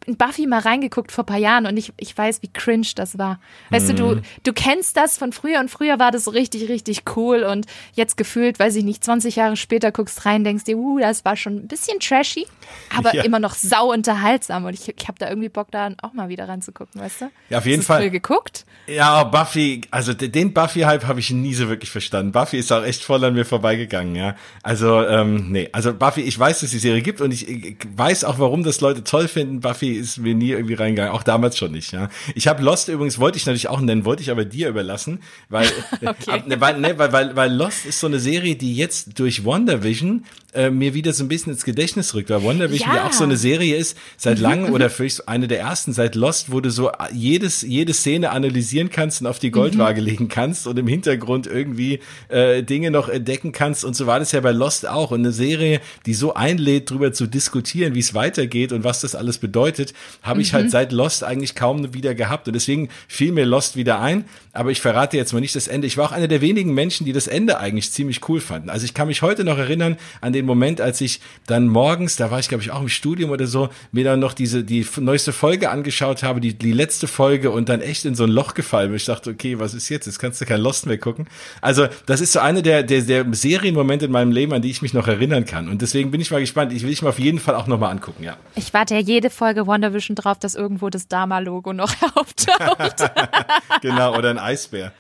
in Buffy mal reingeguckt vor paar Jahren und ich, ich weiß, wie cringe das war. Weißt mhm. du, du, du kennst das von früher und früher war das so richtig, richtig cool und jetzt gefühlt, weiß ich nicht, 20 Jahre später guckst rein, denkst dir, uh, das war schon ein bisschen trashy, aber ja. immer noch sau unterhaltsam und ich, ich habe da irgendwie Bock, da auch mal wieder reinzugucken, weißt du? Ja, auf jeden Hast Fall. geguckt? Ja, Buffy, also den Buffy-Hype habe ich nie so wirklich verstanden. Buffy ist auch echt voll an mir vorbeigegangen, ja. Also, ähm, nee, also Buffy, ich weiß, dass die Serie gibt und ich, ich weiß auch, warum das Leute toll finden. Buffy ist mir nie irgendwie reingegangen, auch damals schon nicht. Ja. Ich habe Lost übrigens, wollte ich natürlich auch nennen, wollte ich aber dir überlassen, weil, okay. ne, weil, ne, weil, weil, weil Lost ist so eine Serie, die jetzt durch WandaVision äh, mir wieder so ein bisschen ins Gedächtnis rückt, weil WandaVision ja, ja auch so eine Serie ist, seit langem oder vielleicht eine der ersten seit Lost, wo du so jedes, jede Szene analysieren kannst und auf die Goldwaage mhm. legen kannst und im Hintergrund irgendwie äh, Dinge noch entdecken kannst und so war das ja bei Lost auch und eine Serie, die so einlädt, darüber zu diskutieren, wie es weitergeht und was das alles bedeutet, habe ich halt mhm. seit Lost eigentlich kaum wieder gehabt und deswegen fiel mir Lost wieder ein, aber ich verrate jetzt mal nicht das Ende. Ich war auch einer der wenigen Menschen, die das Ende eigentlich ziemlich cool fanden. Also ich kann mich heute noch erinnern an den den Moment, als ich dann morgens, da war ich glaube ich auch im Studium oder so, mir dann noch diese die neueste Folge angeschaut habe, die, die letzte Folge und dann echt in so ein Loch gefallen bin. Ich dachte, okay, was ist jetzt? Jetzt kannst du kein Lost mehr gucken. Also das ist so eine der, der, der Serienmomente in meinem Leben, an die ich mich noch erinnern kann. Und deswegen bin ich mal gespannt. Ich will ich mir auf jeden Fall auch nochmal angucken, ja. Ich warte ja jede Folge WandaVision drauf, dass irgendwo das Dama-Logo noch auftaucht. genau, oder ein Eisbär.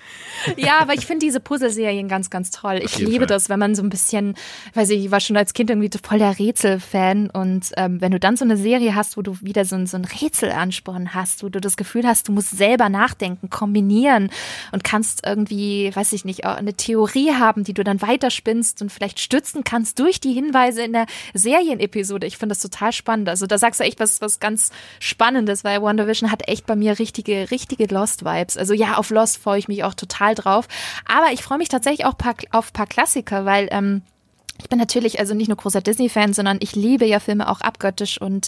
Ja, aber ich finde diese Puzzleserien ganz, ganz toll. Ich liebe Fall. das, wenn man so ein bisschen, weiß ich, ich war schon als Kind irgendwie voll der Rätselfan und ähm, wenn du dann so eine Serie hast, wo du wieder so, so ein Rätselansporn hast, wo du das Gefühl hast, du musst selber nachdenken, kombinieren und kannst irgendwie, weiß ich nicht, eine Theorie haben, die du dann weiterspinnst und vielleicht stützen kannst durch die Hinweise in der Serienepisode. Ich finde das total spannend. Also da sagst du echt was, was ganz Spannendes, weil WandaVision hat echt bei mir richtige, richtige Lost-Vibes. Also ja, auf Lost freue ich mich auch total drauf. Aber ich freue mich tatsächlich auch auf paar Klassiker, weil ähm, ich bin natürlich also nicht nur großer Disney-Fan, sondern ich liebe ja Filme auch abgöttisch und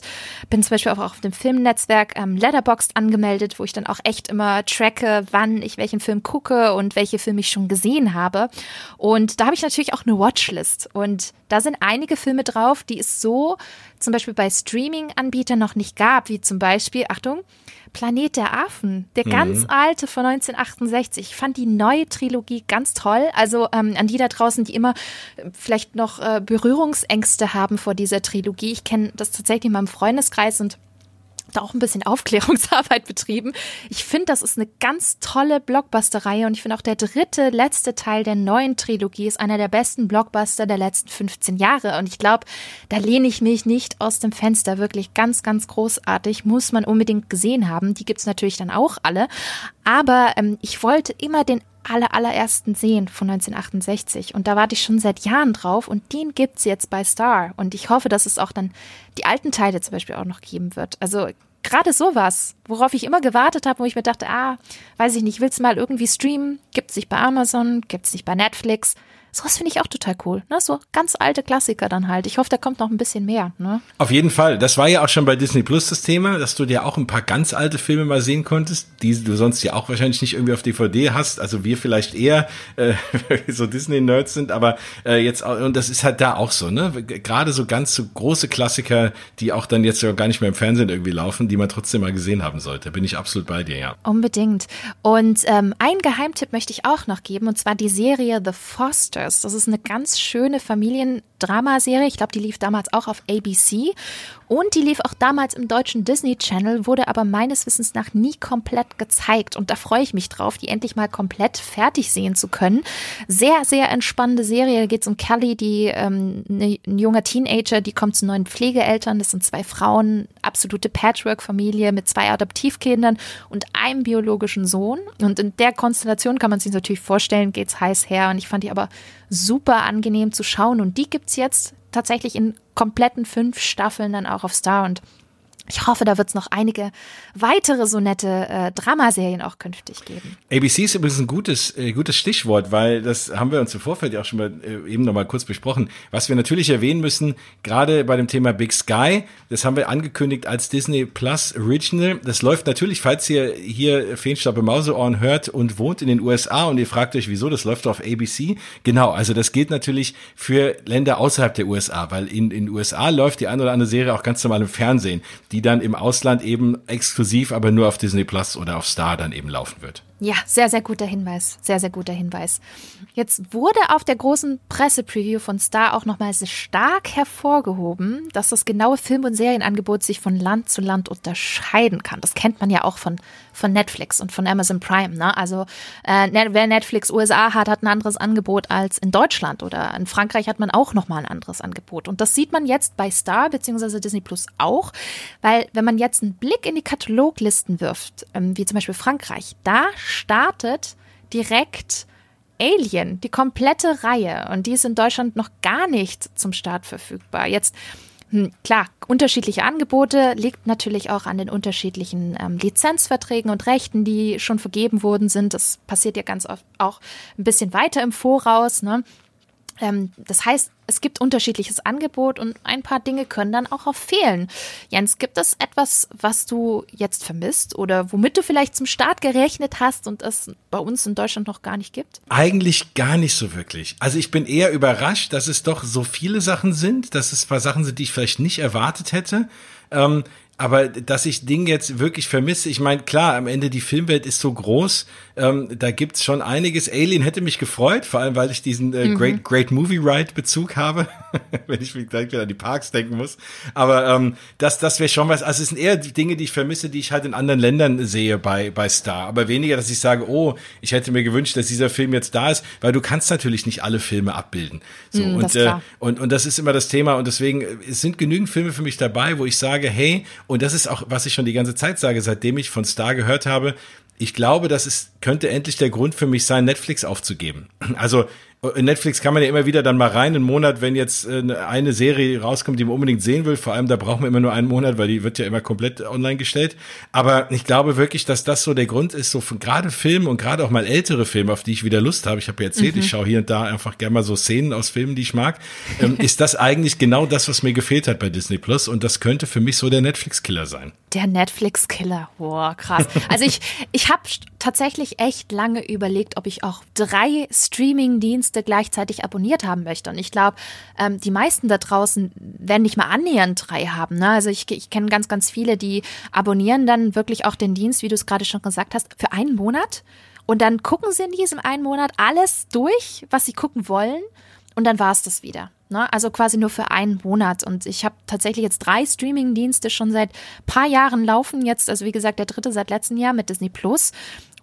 bin zum Beispiel auch auf dem Filmnetzwerk ähm, Letterboxd angemeldet, wo ich dann auch echt immer tracke, wann ich welchen Film gucke und welche Filme ich schon gesehen habe. Und da habe ich natürlich auch eine Watchlist und da sind einige Filme drauf, die es so zum Beispiel bei Streaming-Anbietern noch nicht gab, wie zum Beispiel, Achtung, Planet der Affen, der mhm. ganz alte von 1968. Ich fand die neue Trilogie ganz toll. Also ähm, an die da draußen, die immer äh, vielleicht noch äh, Berührungsängste haben vor dieser Trilogie. Ich kenne das tatsächlich in meinem Freundeskreis und da auch ein bisschen Aufklärungsarbeit betrieben. Ich finde, das ist eine ganz tolle Blockbuster-Reihe und ich finde auch der dritte, letzte Teil der neuen Trilogie ist einer der besten Blockbuster der letzten 15 Jahre und ich glaube, da lehne ich mich nicht aus dem Fenster. Wirklich ganz, ganz großartig. Muss man unbedingt gesehen haben. Die gibt es natürlich dann auch alle. Aber ähm, ich wollte immer den aller, allerersten sehen von 1968. Und da warte ich schon seit Jahren drauf und den gibt es jetzt bei Star. Und ich hoffe, dass es auch dann die alten Teile zum Beispiel auch noch geben wird. Also gerade sowas, worauf ich immer gewartet habe, wo ich mir dachte, ah, weiß ich nicht, willst du mal irgendwie streamen? Gibt es nicht bei Amazon, gibt es nicht bei Netflix? Sowas finde ich auch total cool. Ne? So ganz alte Klassiker dann halt. Ich hoffe, da kommt noch ein bisschen mehr. Ne? Auf jeden Fall. Das war ja auch schon bei Disney Plus das Thema, dass du dir auch ein paar ganz alte Filme mal sehen konntest, die du sonst ja auch wahrscheinlich nicht irgendwie auf DVD hast. Also wir vielleicht eher äh, so Disney-Nerds sind, aber äh, jetzt und das ist halt da auch so, ne? Gerade so ganz so große Klassiker, die auch dann jetzt ja gar nicht mehr im Fernsehen irgendwie laufen, die man trotzdem mal gesehen haben sollte. Bin ich absolut bei dir, ja. Unbedingt. Und ähm, ein Geheimtipp möchte ich auch noch geben, und zwar die Serie The Fosters. Das ist eine ganz schöne Familiendramaserie. Ich glaube, die lief damals auch auf ABC. Und die lief auch damals im deutschen Disney Channel, wurde aber meines Wissens nach nie komplett gezeigt. Und da freue ich mich drauf, die endlich mal komplett fertig sehen zu können. Sehr, sehr entspannende Serie. Da geht es um Kelly, die ähm, ne, ein junger Teenager, die kommt zu neuen Pflegeeltern. Das sind zwei Frauen, absolute Patchwork-Familie mit zwei Adoptivkindern und einem biologischen Sohn. Und in der Konstellation kann man sich natürlich vorstellen, geht's heiß her. Und ich fand die aber super angenehm zu schauen. Und die gibt's jetzt tatsächlich in kompletten fünf Staffeln dann auch auf Star und ich hoffe, da wird es noch einige weitere so nette äh, Dramaserien auch künftig geben. ABC ist übrigens ein gutes, äh, gutes Stichwort, weil das haben wir uns im Vorfeld ja auch schon mal äh, eben noch mal kurz besprochen. Was wir natürlich erwähnen müssen, gerade bei dem Thema Big Sky, das haben wir angekündigt als Disney Plus Original. Das läuft natürlich, falls ihr hier Feenstaub im Mauseohren hört und wohnt in den USA und ihr fragt euch, wieso, das läuft auf ABC. Genau, also das gilt natürlich für Länder außerhalb der USA, weil in den USA läuft die eine oder andere Serie auch ganz normal im Fernsehen. Die die dann im Ausland eben exklusiv, aber nur auf Disney Plus oder auf Star dann eben laufen wird. Ja, sehr, sehr guter Hinweis. Sehr, sehr guter Hinweis. Jetzt wurde auf der großen Pressepreview von Star auch nochmal stark hervorgehoben, dass das genaue Film- und Serienangebot sich von Land zu Land unterscheiden kann. Das kennt man ja auch von, von Netflix und von Amazon Prime. Ne? Also äh, wer Netflix USA hat, hat ein anderes Angebot als in Deutschland oder in Frankreich hat man auch nochmal ein anderes Angebot. Und das sieht man jetzt bei Star bzw. Disney Plus auch, weil wenn man jetzt einen Blick in die Kataloglisten wirft, ähm, wie zum Beispiel Frankreich, da startet direkt Alien, die komplette Reihe. Und die ist in Deutschland noch gar nicht zum Start verfügbar. Jetzt, hm, klar, unterschiedliche Angebote liegt natürlich auch an den unterschiedlichen ähm, Lizenzverträgen und Rechten, die schon vergeben worden sind. Das passiert ja ganz oft auch ein bisschen weiter im Voraus. Ne? Ähm, das heißt, es gibt unterschiedliches Angebot und ein paar Dinge können dann auch auf fehlen. Jens, gibt es etwas, was du jetzt vermisst oder womit du vielleicht zum Start gerechnet hast und es bei uns in Deutschland noch gar nicht gibt? Eigentlich gar nicht so wirklich. Also ich bin eher überrascht, dass es doch so viele Sachen sind, dass es ein paar Sachen sind, die ich vielleicht nicht erwartet hätte. Ähm, aber dass ich Ding jetzt wirklich vermisse, ich meine, klar, am Ende die Filmwelt ist so groß, ähm, da gibt's schon einiges. Alien hätte mich gefreut, vor allem weil ich diesen äh, mhm. Great, Great Movie Ride Bezug habe, wenn ich gleich wieder an die Parks denken muss. Aber ähm, das, das wäre schon was, also es sind eher die Dinge, die ich vermisse, die ich halt in anderen Ländern sehe bei, bei Star. Aber weniger, dass ich sage, oh, ich hätte mir gewünscht, dass dieser Film jetzt da ist, weil du kannst natürlich nicht alle Filme abbilden. So, mhm, und, äh, und, und das ist immer das Thema und deswegen, äh, es sind genügend Filme für mich dabei, wo ich sage, hey, und das ist auch, was ich schon die ganze Zeit sage, seitdem ich von Star gehört habe. Ich glaube, das ist, könnte endlich der Grund für mich sein, Netflix aufzugeben. Also in Netflix kann man ja immer wieder dann mal rein, einen Monat, wenn jetzt äh, eine Serie rauskommt, die man unbedingt sehen will. Vor allem, da braucht man immer nur einen Monat, weil die wird ja immer komplett online gestellt. Aber ich glaube wirklich, dass das so der Grund ist, so von gerade Filme und gerade auch mal ältere Filme, auf die ich wieder Lust habe. Ich habe ja erzählt, mhm. ich schaue hier und da einfach gerne mal so Szenen aus Filmen, die ich mag. Ähm, ist das eigentlich genau das, was mir gefehlt hat bei Disney Plus? Und das könnte für mich so der Netflix-Killer sein. Der Netflix-Killer. Boah, krass. Also ich, ich habe tatsächlich echt lange überlegt, ob ich auch drei Streaming-Dienste Dienste gleichzeitig abonniert haben möchte. Und ich glaube, ähm, die meisten da draußen werden nicht mal annähernd drei haben. Ne? Also ich, ich kenne ganz, ganz viele, die abonnieren dann wirklich auch den Dienst, wie du es gerade schon gesagt hast, für einen Monat. Und dann gucken sie in diesem einen Monat alles durch, was sie gucken wollen. Und dann war es das wieder. Ne? Also quasi nur für einen Monat. Und ich habe tatsächlich jetzt drei Streaming-Dienste schon seit paar Jahren laufen. Jetzt, also wie gesagt, der dritte seit letztem Jahr mit Disney Plus.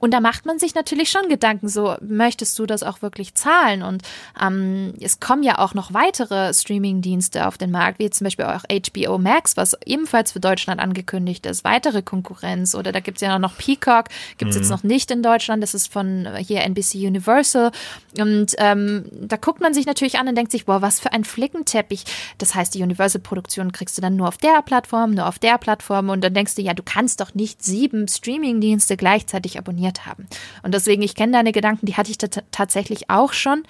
Und da macht man sich natürlich schon Gedanken, so möchtest du das auch wirklich zahlen? Und ähm, es kommen ja auch noch weitere Streaming-Dienste auf den Markt, wie zum Beispiel auch HBO Max, was ebenfalls für Deutschland angekündigt ist, weitere Konkurrenz. Oder da gibt es ja noch Peacock, gibt es mhm. jetzt noch nicht in Deutschland, das ist von hier NBC Universal. Und ähm, da guckt man sich natürlich an und denkt sich, boah, was für ein Flickenteppich. Das heißt, die Universal-Produktion kriegst du dann nur auf der Plattform, nur auf der Plattform. Und dann denkst du, ja, du kannst doch nicht sieben Streaming-Dienste gleichzeitig abonnieren abonniert haben. Und deswegen, ich kenne deine Gedanken, die hatte ich tatsächlich auch schon.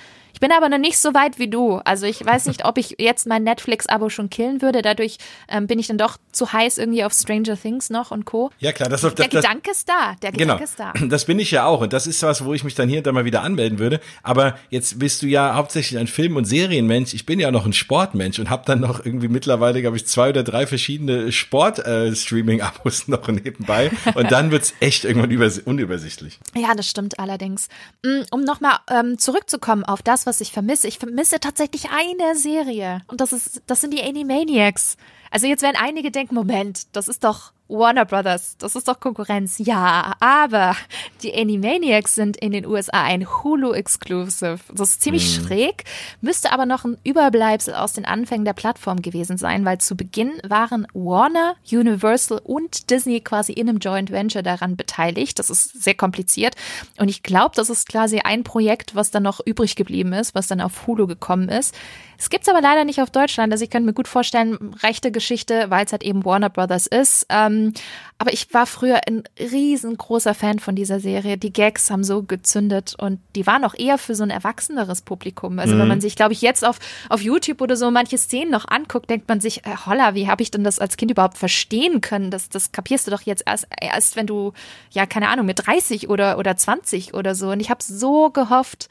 Ich bin aber noch nicht so weit wie du. Also ich weiß nicht, ob ich jetzt mein Netflix-Abo schon killen würde. Dadurch ähm, bin ich dann doch zu heiß irgendwie auf Stranger Things noch und Co. Ja klar, das, das Der Gedanke ist da. Der genau, Gedanke ist da. das bin ich ja auch und das ist was, wo ich mich dann hier und da mal wieder anmelden würde. Aber jetzt bist du ja hauptsächlich ein Film- und Serienmensch. Ich bin ja noch ein Sportmensch und habe dann noch irgendwie mittlerweile, glaube ich, zwei oder drei verschiedene Sport-Streaming-Abos noch nebenbei und dann wird's echt irgendwann unübersichtlich. Ja, das stimmt allerdings. Mm, um nochmal ähm, zurückzukommen auf das, was ich vermisse. Ich vermisse tatsächlich eine Serie und das ist, das sind die Animaniacs. Also jetzt werden einige denken, Moment, das ist doch Warner Brothers, das ist doch Konkurrenz. Ja, aber die Animaniacs sind in den USA ein Hulu-Exclusive. Das ist ziemlich mhm. schräg, müsste aber noch ein Überbleibsel aus den Anfängen der Plattform gewesen sein, weil zu Beginn waren Warner, Universal und Disney quasi in einem Joint Venture daran beteiligt. Das ist sehr kompliziert. Und ich glaube, das ist quasi ein Projekt, was dann noch übrig geblieben ist, was dann auf Hulu gekommen ist. Es gibt es aber leider nicht auf Deutschland. Also ich könnte mir gut vorstellen, rechte Geschichte, weil es halt eben Warner Brothers ist. Ähm, aber ich war früher ein riesengroßer Fan von dieser Serie. Die Gags haben so gezündet und die waren auch eher für so ein erwachseneres Publikum. Also mhm. wenn man sich, glaube ich, jetzt auf, auf YouTube oder so manche Szenen noch anguckt, denkt man sich, äh, holla, wie habe ich denn das als Kind überhaupt verstehen können? Das, das kapierst du doch jetzt erst, erst, wenn du, ja, keine Ahnung, mit 30 oder, oder 20 oder so. Und ich habe so gehofft,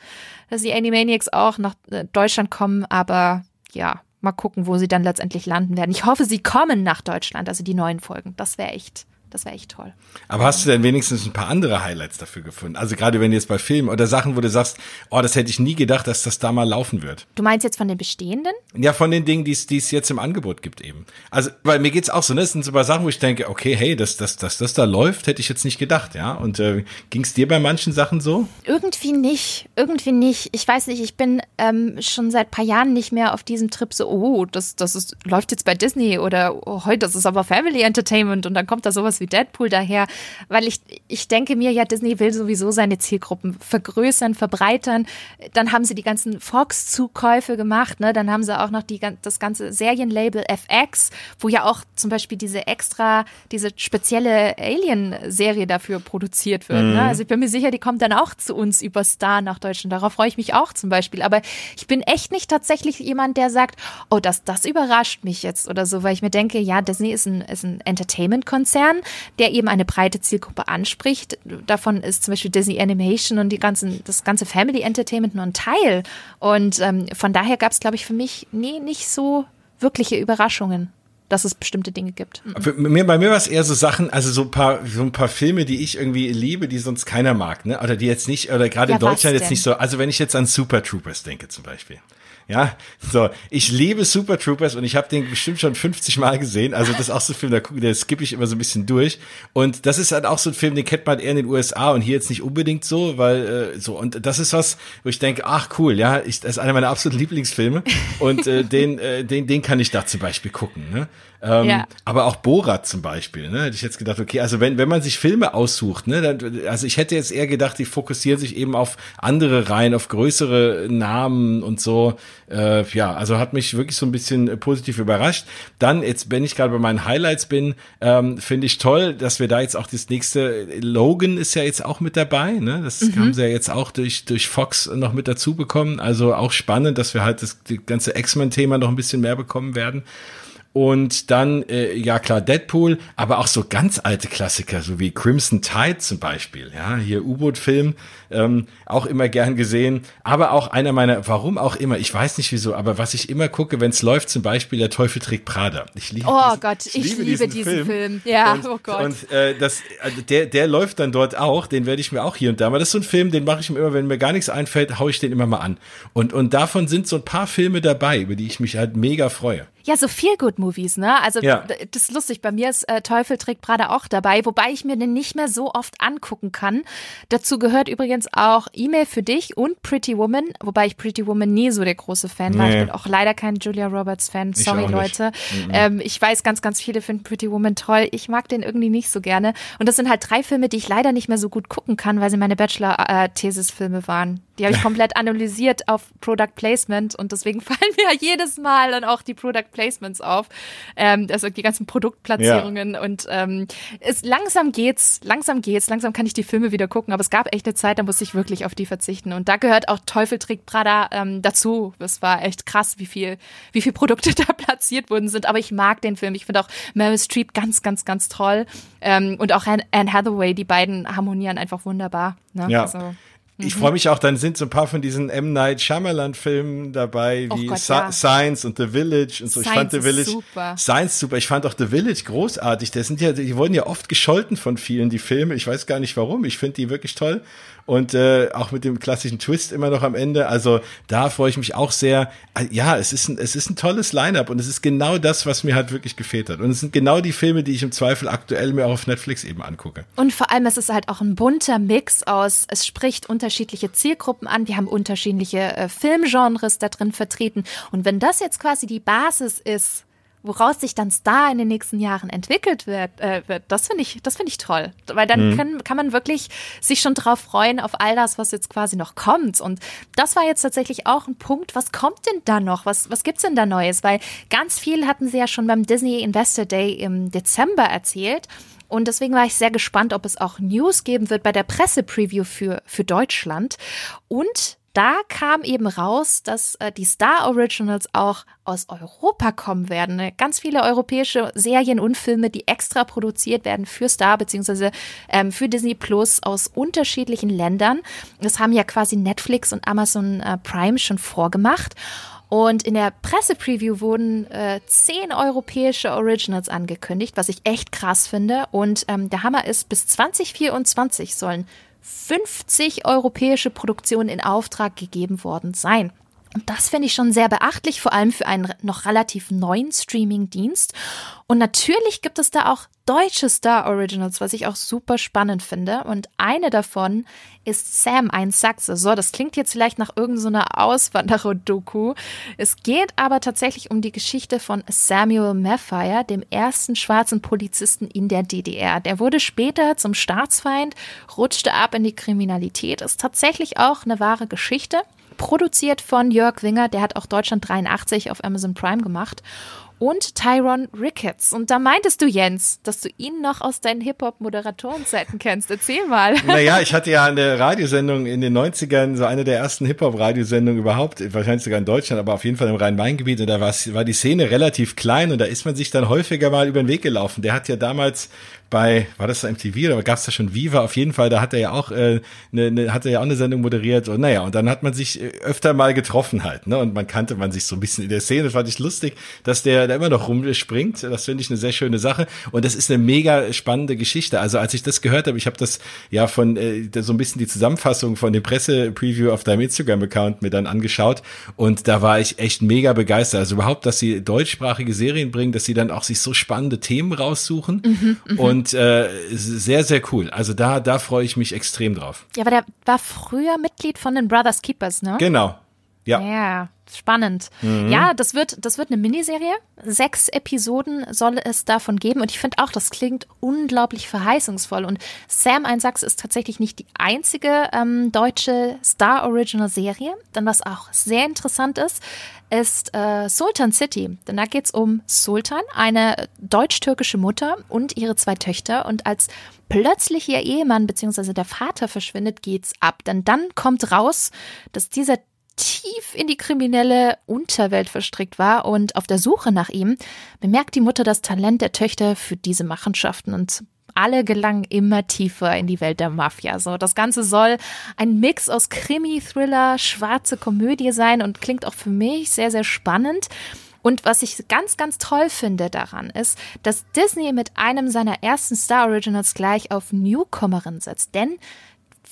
dass die Animaniacs auch nach äh, Deutschland kommen, aber ja, mal gucken, wo sie dann letztendlich landen werden. Ich hoffe, sie kommen nach Deutschland, also die neuen Folgen. Das wäre echt das wäre echt toll. Aber hast du denn wenigstens ein paar andere Highlights dafür gefunden? Also gerade wenn du jetzt bei Filmen oder Sachen, wo du sagst, oh, das hätte ich nie gedacht, dass das da mal laufen wird. Du meinst jetzt von den bestehenden? Ja, von den Dingen, die es jetzt im Angebot gibt eben. Also, weil mir geht's auch so, ne? Das sind so paar Sachen, wo ich denke, okay, hey, dass das, das, das da läuft, hätte ich jetzt nicht gedacht, ja. Und äh, ging es dir bei manchen Sachen so? Irgendwie nicht. Irgendwie nicht. Ich weiß nicht, ich bin ähm, schon seit paar Jahren nicht mehr auf diesem Trip so, oh, das, das ist, läuft jetzt bei Disney oder oh, heute, das ist aber Family Entertainment und dann kommt da sowas wie Deadpool daher, weil ich, ich denke mir, ja, Disney will sowieso seine Zielgruppen vergrößern, verbreitern. Dann haben sie die ganzen Fox-Zukäufe gemacht, ne? Dann haben sie auch noch die, das ganze Serienlabel FX, wo ja auch zum Beispiel diese extra, diese spezielle Alien-Serie dafür produziert wird. Ne? Mhm. Ne? Also ich bin mir sicher, die kommt dann auch zu uns über Star nach Deutschland. Darauf freue ich mich auch zum Beispiel. Aber ich bin echt nicht tatsächlich jemand, der sagt, oh, das, das überrascht mich jetzt oder so, weil ich mir denke, ja, Disney ist ein, ist ein Entertainment-Konzern, der eben eine breite Zielgruppe anspricht. Davon ist zum Beispiel Disney Animation und die ganzen, das ganze Family Entertainment nur ein Teil. Und ähm, von daher gab es, glaube ich, für mich nee, nicht so wirkliche Überraschungen dass es bestimmte Dinge gibt. Für mir, bei mir war es eher so Sachen, also so ein paar, so ein paar Filme, die ich irgendwie liebe, die sonst keiner mag, ne? Oder die jetzt nicht, oder gerade ja, in Deutschland jetzt nicht so, also wenn ich jetzt an Super Troopers denke zum Beispiel. Ja, so, ich liebe Super Troopers und ich habe den bestimmt schon 50 Mal gesehen. Also das ist auch so ein Film, da der skippe ich immer so ein bisschen durch. Und das ist halt auch so ein Film, den kennt man eher in den USA und hier jetzt nicht unbedingt so, weil äh, so und das ist was, wo ich denke, ach cool, ja, ich, das ist einer meiner absoluten Lieblingsfilme und äh, den, äh, den, den kann ich da zum Beispiel gucken. Ne? Ähm, ja. Aber auch Borat zum Beispiel, ne? Hätte ich jetzt gedacht, okay, also wenn, wenn man sich Filme aussucht, ne, dann, also ich hätte jetzt eher gedacht, die fokussieren sich eben auf andere Reihen, auf größere Namen und so. Äh, ja, also hat mich wirklich so ein bisschen positiv überrascht. Dann, jetzt, wenn ich gerade bei meinen Highlights bin, ähm, finde ich toll, dass wir da jetzt auch das nächste, Logan ist ja jetzt auch mit dabei, ne? Das mhm. haben sie ja jetzt auch durch, durch Fox noch mit dazu bekommen. Also auch spannend, dass wir halt das, das ganze X-Men-Thema noch ein bisschen mehr bekommen werden. Und dann, äh, ja klar, Deadpool, aber auch so ganz alte Klassiker, so wie Crimson Tide zum Beispiel. Ja, hier U-Boot-Film, ähm, auch immer gern gesehen. Aber auch einer meiner, warum auch immer, ich weiß nicht wieso, aber was ich immer gucke, wenn es läuft, zum Beispiel Der Teufel trägt Prada. Ich liebe Oh diesen, Gott, ich, ich liebe, liebe, diesen, Film. Film. Ja, und, oh Gott. Und äh, das, also der, der läuft dann dort auch, den werde ich mir auch hier und da mal. Das ist so ein Film, den mache ich mir immer, wenn mir gar nichts einfällt, haue ich den immer mal an. Und, und davon sind so ein paar Filme dabei, über die ich mich halt mega freue. Ja, so viel Good Movies, ne? Also ja. das ist lustig. Bei mir ist äh, Teufel trägt Prada auch dabei, wobei ich mir den nicht mehr so oft angucken kann. Dazu gehört übrigens auch E-Mail für dich und Pretty Woman, wobei ich Pretty Woman nie so der große Fan nee. war. Ich bin auch leider kein Julia Roberts Fan. Sorry, Leute. Mhm. Ähm, ich weiß, ganz, ganz viele finden Pretty Woman toll. Ich mag den irgendwie nicht so gerne. Und das sind halt drei Filme, die ich leider nicht mehr so gut gucken kann, weil sie meine Bachelor-Thesis-Filme waren. Die habe ich komplett analysiert auf Product Placement und deswegen fallen mir jedes Mal dann auch die Product Placements auf, ähm, also die ganzen Produktplatzierungen ja. und ähm, es langsam geht's, langsam geht's, langsam kann ich die Filme wieder gucken, aber es gab echt eine Zeit, da musste ich wirklich auf die verzichten und da gehört auch Teufel trägt Prada ähm, dazu. Es war echt krass, wie viel, wie viel Produkte da platziert worden sind, aber ich mag den Film. Ich finde auch Meryl Streep ganz, ganz, ganz toll ähm, und auch Anne Hathaway, die beiden harmonieren einfach wunderbar. Ne? Ja. Also, ich freue mich auch, dann sind so ein paar von diesen M. Night Shyamalan-Filmen dabei, oh wie Gott, ja. Science und The Village und so. Science ich fand The Village, super. Science super. Ich fand auch The Village großartig. Das sind ja, die wurden ja oft gescholten von vielen, die Filme. Ich weiß gar nicht warum. Ich finde die wirklich toll und äh, auch mit dem klassischen Twist immer noch am Ende. Also da freue ich mich auch sehr. Äh, ja, es ist ein, es ist ein tolles Line-up und es ist genau das, was mir halt wirklich gefehlt hat. Und es sind genau die Filme, die ich im Zweifel aktuell mir auch auf Netflix eben angucke. Und vor allem, es ist halt auch ein bunter Mix aus, es spricht unterschiedliche Zielgruppen an, wir haben unterschiedliche äh, Filmgenres da drin vertreten. Und wenn das jetzt quasi die Basis ist, woraus sich dann Star in den nächsten Jahren entwickelt wird, äh, wird das finde ich, das finde ich toll. Weil dann mhm. kann, kann man wirklich sich schon drauf freuen auf all das, was jetzt quasi noch kommt. Und das war jetzt tatsächlich auch ein Punkt. Was kommt denn da noch? Was, was gibt's denn da Neues? Weil ganz viel hatten sie ja schon beim Disney Investor Day im Dezember erzählt. Und deswegen war ich sehr gespannt, ob es auch News geben wird bei der Pressepreview für, für Deutschland. Und da kam eben raus, dass äh, die Star Originals auch aus Europa kommen werden. Ne? Ganz viele europäische Serien und Filme, die extra produziert werden für Star bzw. Ähm, für Disney Plus aus unterschiedlichen Ländern. Das haben ja quasi Netflix und Amazon äh, Prime schon vorgemacht. Und in der Pressepreview wurden äh, zehn europäische Originals angekündigt, was ich echt krass finde. Und ähm, der Hammer ist, bis 2024 sollen 50 europäische Produktionen in Auftrag gegeben worden sein. Und das finde ich schon sehr beachtlich, vor allem für einen noch relativ neuen Streaming-Dienst. Und natürlich gibt es da auch deutsche Star Originals, was ich auch super spannend finde. Und eine davon ist Sam, ein Sachse. So, das klingt jetzt vielleicht nach irgendeiner so Auswanderer-Doku. Es geht aber tatsächlich um die Geschichte von Samuel Maffire, dem ersten schwarzen Polizisten in der DDR. Der wurde später zum Staatsfeind, rutschte ab in die Kriminalität. Ist tatsächlich auch eine wahre Geschichte. Produziert von Jörg Winger, der hat auch Deutschland 83 auf Amazon Prime gemacht und Tyron Ricketts. Und da meintest du, Jens, dass du ihn noch aus deinen Hip-Hop-Moderatorenzeiten kennst. Erzähl mal. Naja, ich hatte ja eine Radiosendung in den 90ern, so eine der ersten Hip-Hop-Radiosendungen überhaupt, wahrscheinlich sogar in Deutschland, aber auf jeden Fall im Rhein-Main-Gebiet. Und da war die Szene relativ klein und da ist man sich dann häufiger mal über den Weg gelaufen. Der hat ja damals bei, war das MTV oder gab es da schon Viva? Auf jeden Fall, da hat er ja auch äh, ne, ne, hat er ja auch eine Sendung moderiert und naja, und dann hat man sich äh, öfter mal getroffen halt, ne? Und man kannte man sich so ein bisschen in der Szene. Das fand ich lustig, dass der da immer noch rumspringt. Das finde ich eine sehr schöne Sache. Und das ist eine mega spannende Geschichte. Also als ich das gehört habe, ich habe das ja von äh, so ein bisschen die Zusammenfassung von dem Presse-Preview auf deinem Instagram-Account mir dann angeschaut und da war ich echt mega begeistert. Also überhaupt, dass sie deutschsprachige Serien bringen, dass sie dann auch sich so spannende Themen raussuchen mhm, mhm. und und äh, sehr, sehr cool. Also da, da freue ich mich extrem drauf. Ja, aber der war früher Mitglied von den Brothers Keepers, ne? Genau. Ja. Ja, spannend. Mhm. Ja, das wird, das wird eine Miniserie. Sechs Episoden soll es davon geben. Und ich finde auch, das klingt unglaublich verheißungsvoll. Und Sam Einsachs ist tatsächlich nicht die einzige ähm, deutsche Star Original Serie. Denn was auch sehr interessant ist, ist äh, Sultan City. Denn da geht es um Sultan, eine deutsch-türkische Mutter und ihre zwei Töchter. Und als plötzlich ihr Ehemann bzw. der Vater verschwindet, geht's ab. Denn dann kommt raus, dass dieser tief in die kriminelle Unterwelt verstrickt war und auf der Suche nach ihm bemerkt die Mutter das Talent der Töchter für diese Machenschaften und alle gelangen immer tiefer in die Welt der Mafia. So, das Ganze soll ein Mix aus Krimi, Thriller, schwarze Komödie sein und klingt auch für mich sehr, sehr spannend. Und was ich ganz, ganz toll finde daran ist, dass Disney mit einem seiner ersten Star Originals gleich auf Newcomerin setzt. Denn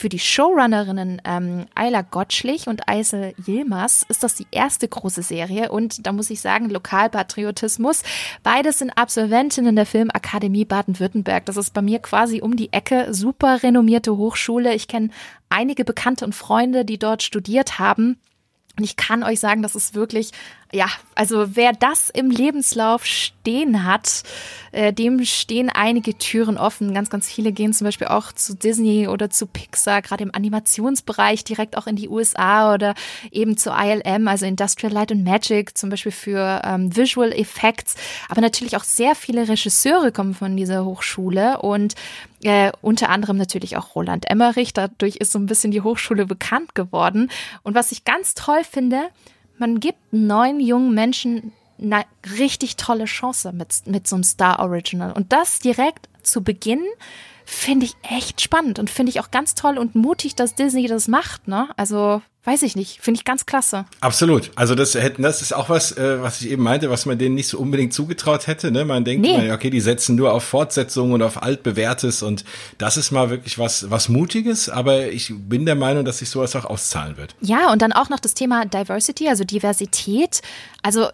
für die Showrunnerinnen ähm, Ayla Gottschlich und Eisel Yilmaz ist das die erste große Serie und da muss ich sagen, Lokalpatriotismus. Beides sind Absolventinnen der Filmakademie Baden-Württemberg. Das ist bei mir quasi um die Ecke. Super renommierte Hochschule. Ich kenne einige Bekannte und Freunde, die dort studiert haben. Und ich kann euch sagen, das ist wirklich ja, also wer das im Lebenslauf stehen hat, äh, dem stehen einige Türen offen. Ganz, ganz viele gehen zum Beispiel auch zu Disney oder zu Pixar, gerade im Animationsbereich, direkt auch in die USA oder eben zu ILM, also Industrial Light and Magic, zum Beispiel für ähm, Visual Effects. Aber natürlich auch sehr viele Regisseure kommen von dieser Hochschule und äh, unter anderem natürlich auch Roland Emmerich. Dadurch ist so ein bisschen die Hochschule bekannt geworden. Und was ich ganz toll finde, man gibt neun jungen Menschen eine richtig tolle Chance mit, mit so einem Star Original. Und das direkt zu Beginn finde ich echt spannend und finde ich auch ganz toll und mutig, dass Disney das macht. Ne? Also weiß ich nicht, finde ich ganz klasse. Absolut. Also das hätten, das ist auch was, äh, was ich eben meinte, was man denen nicht so unbedingt zugetraut hätte. Ne? Man denkt, nee. okay, die setzen nur auf Fortsetzungen und auf altbewährtes und das ist mal wirklich was, was Mutiges. Aber ich bin der Meinung, dass sich sowas auch auszahlen wird. Ja, und dann auch noch das Thema Diversity, also Diversität. Also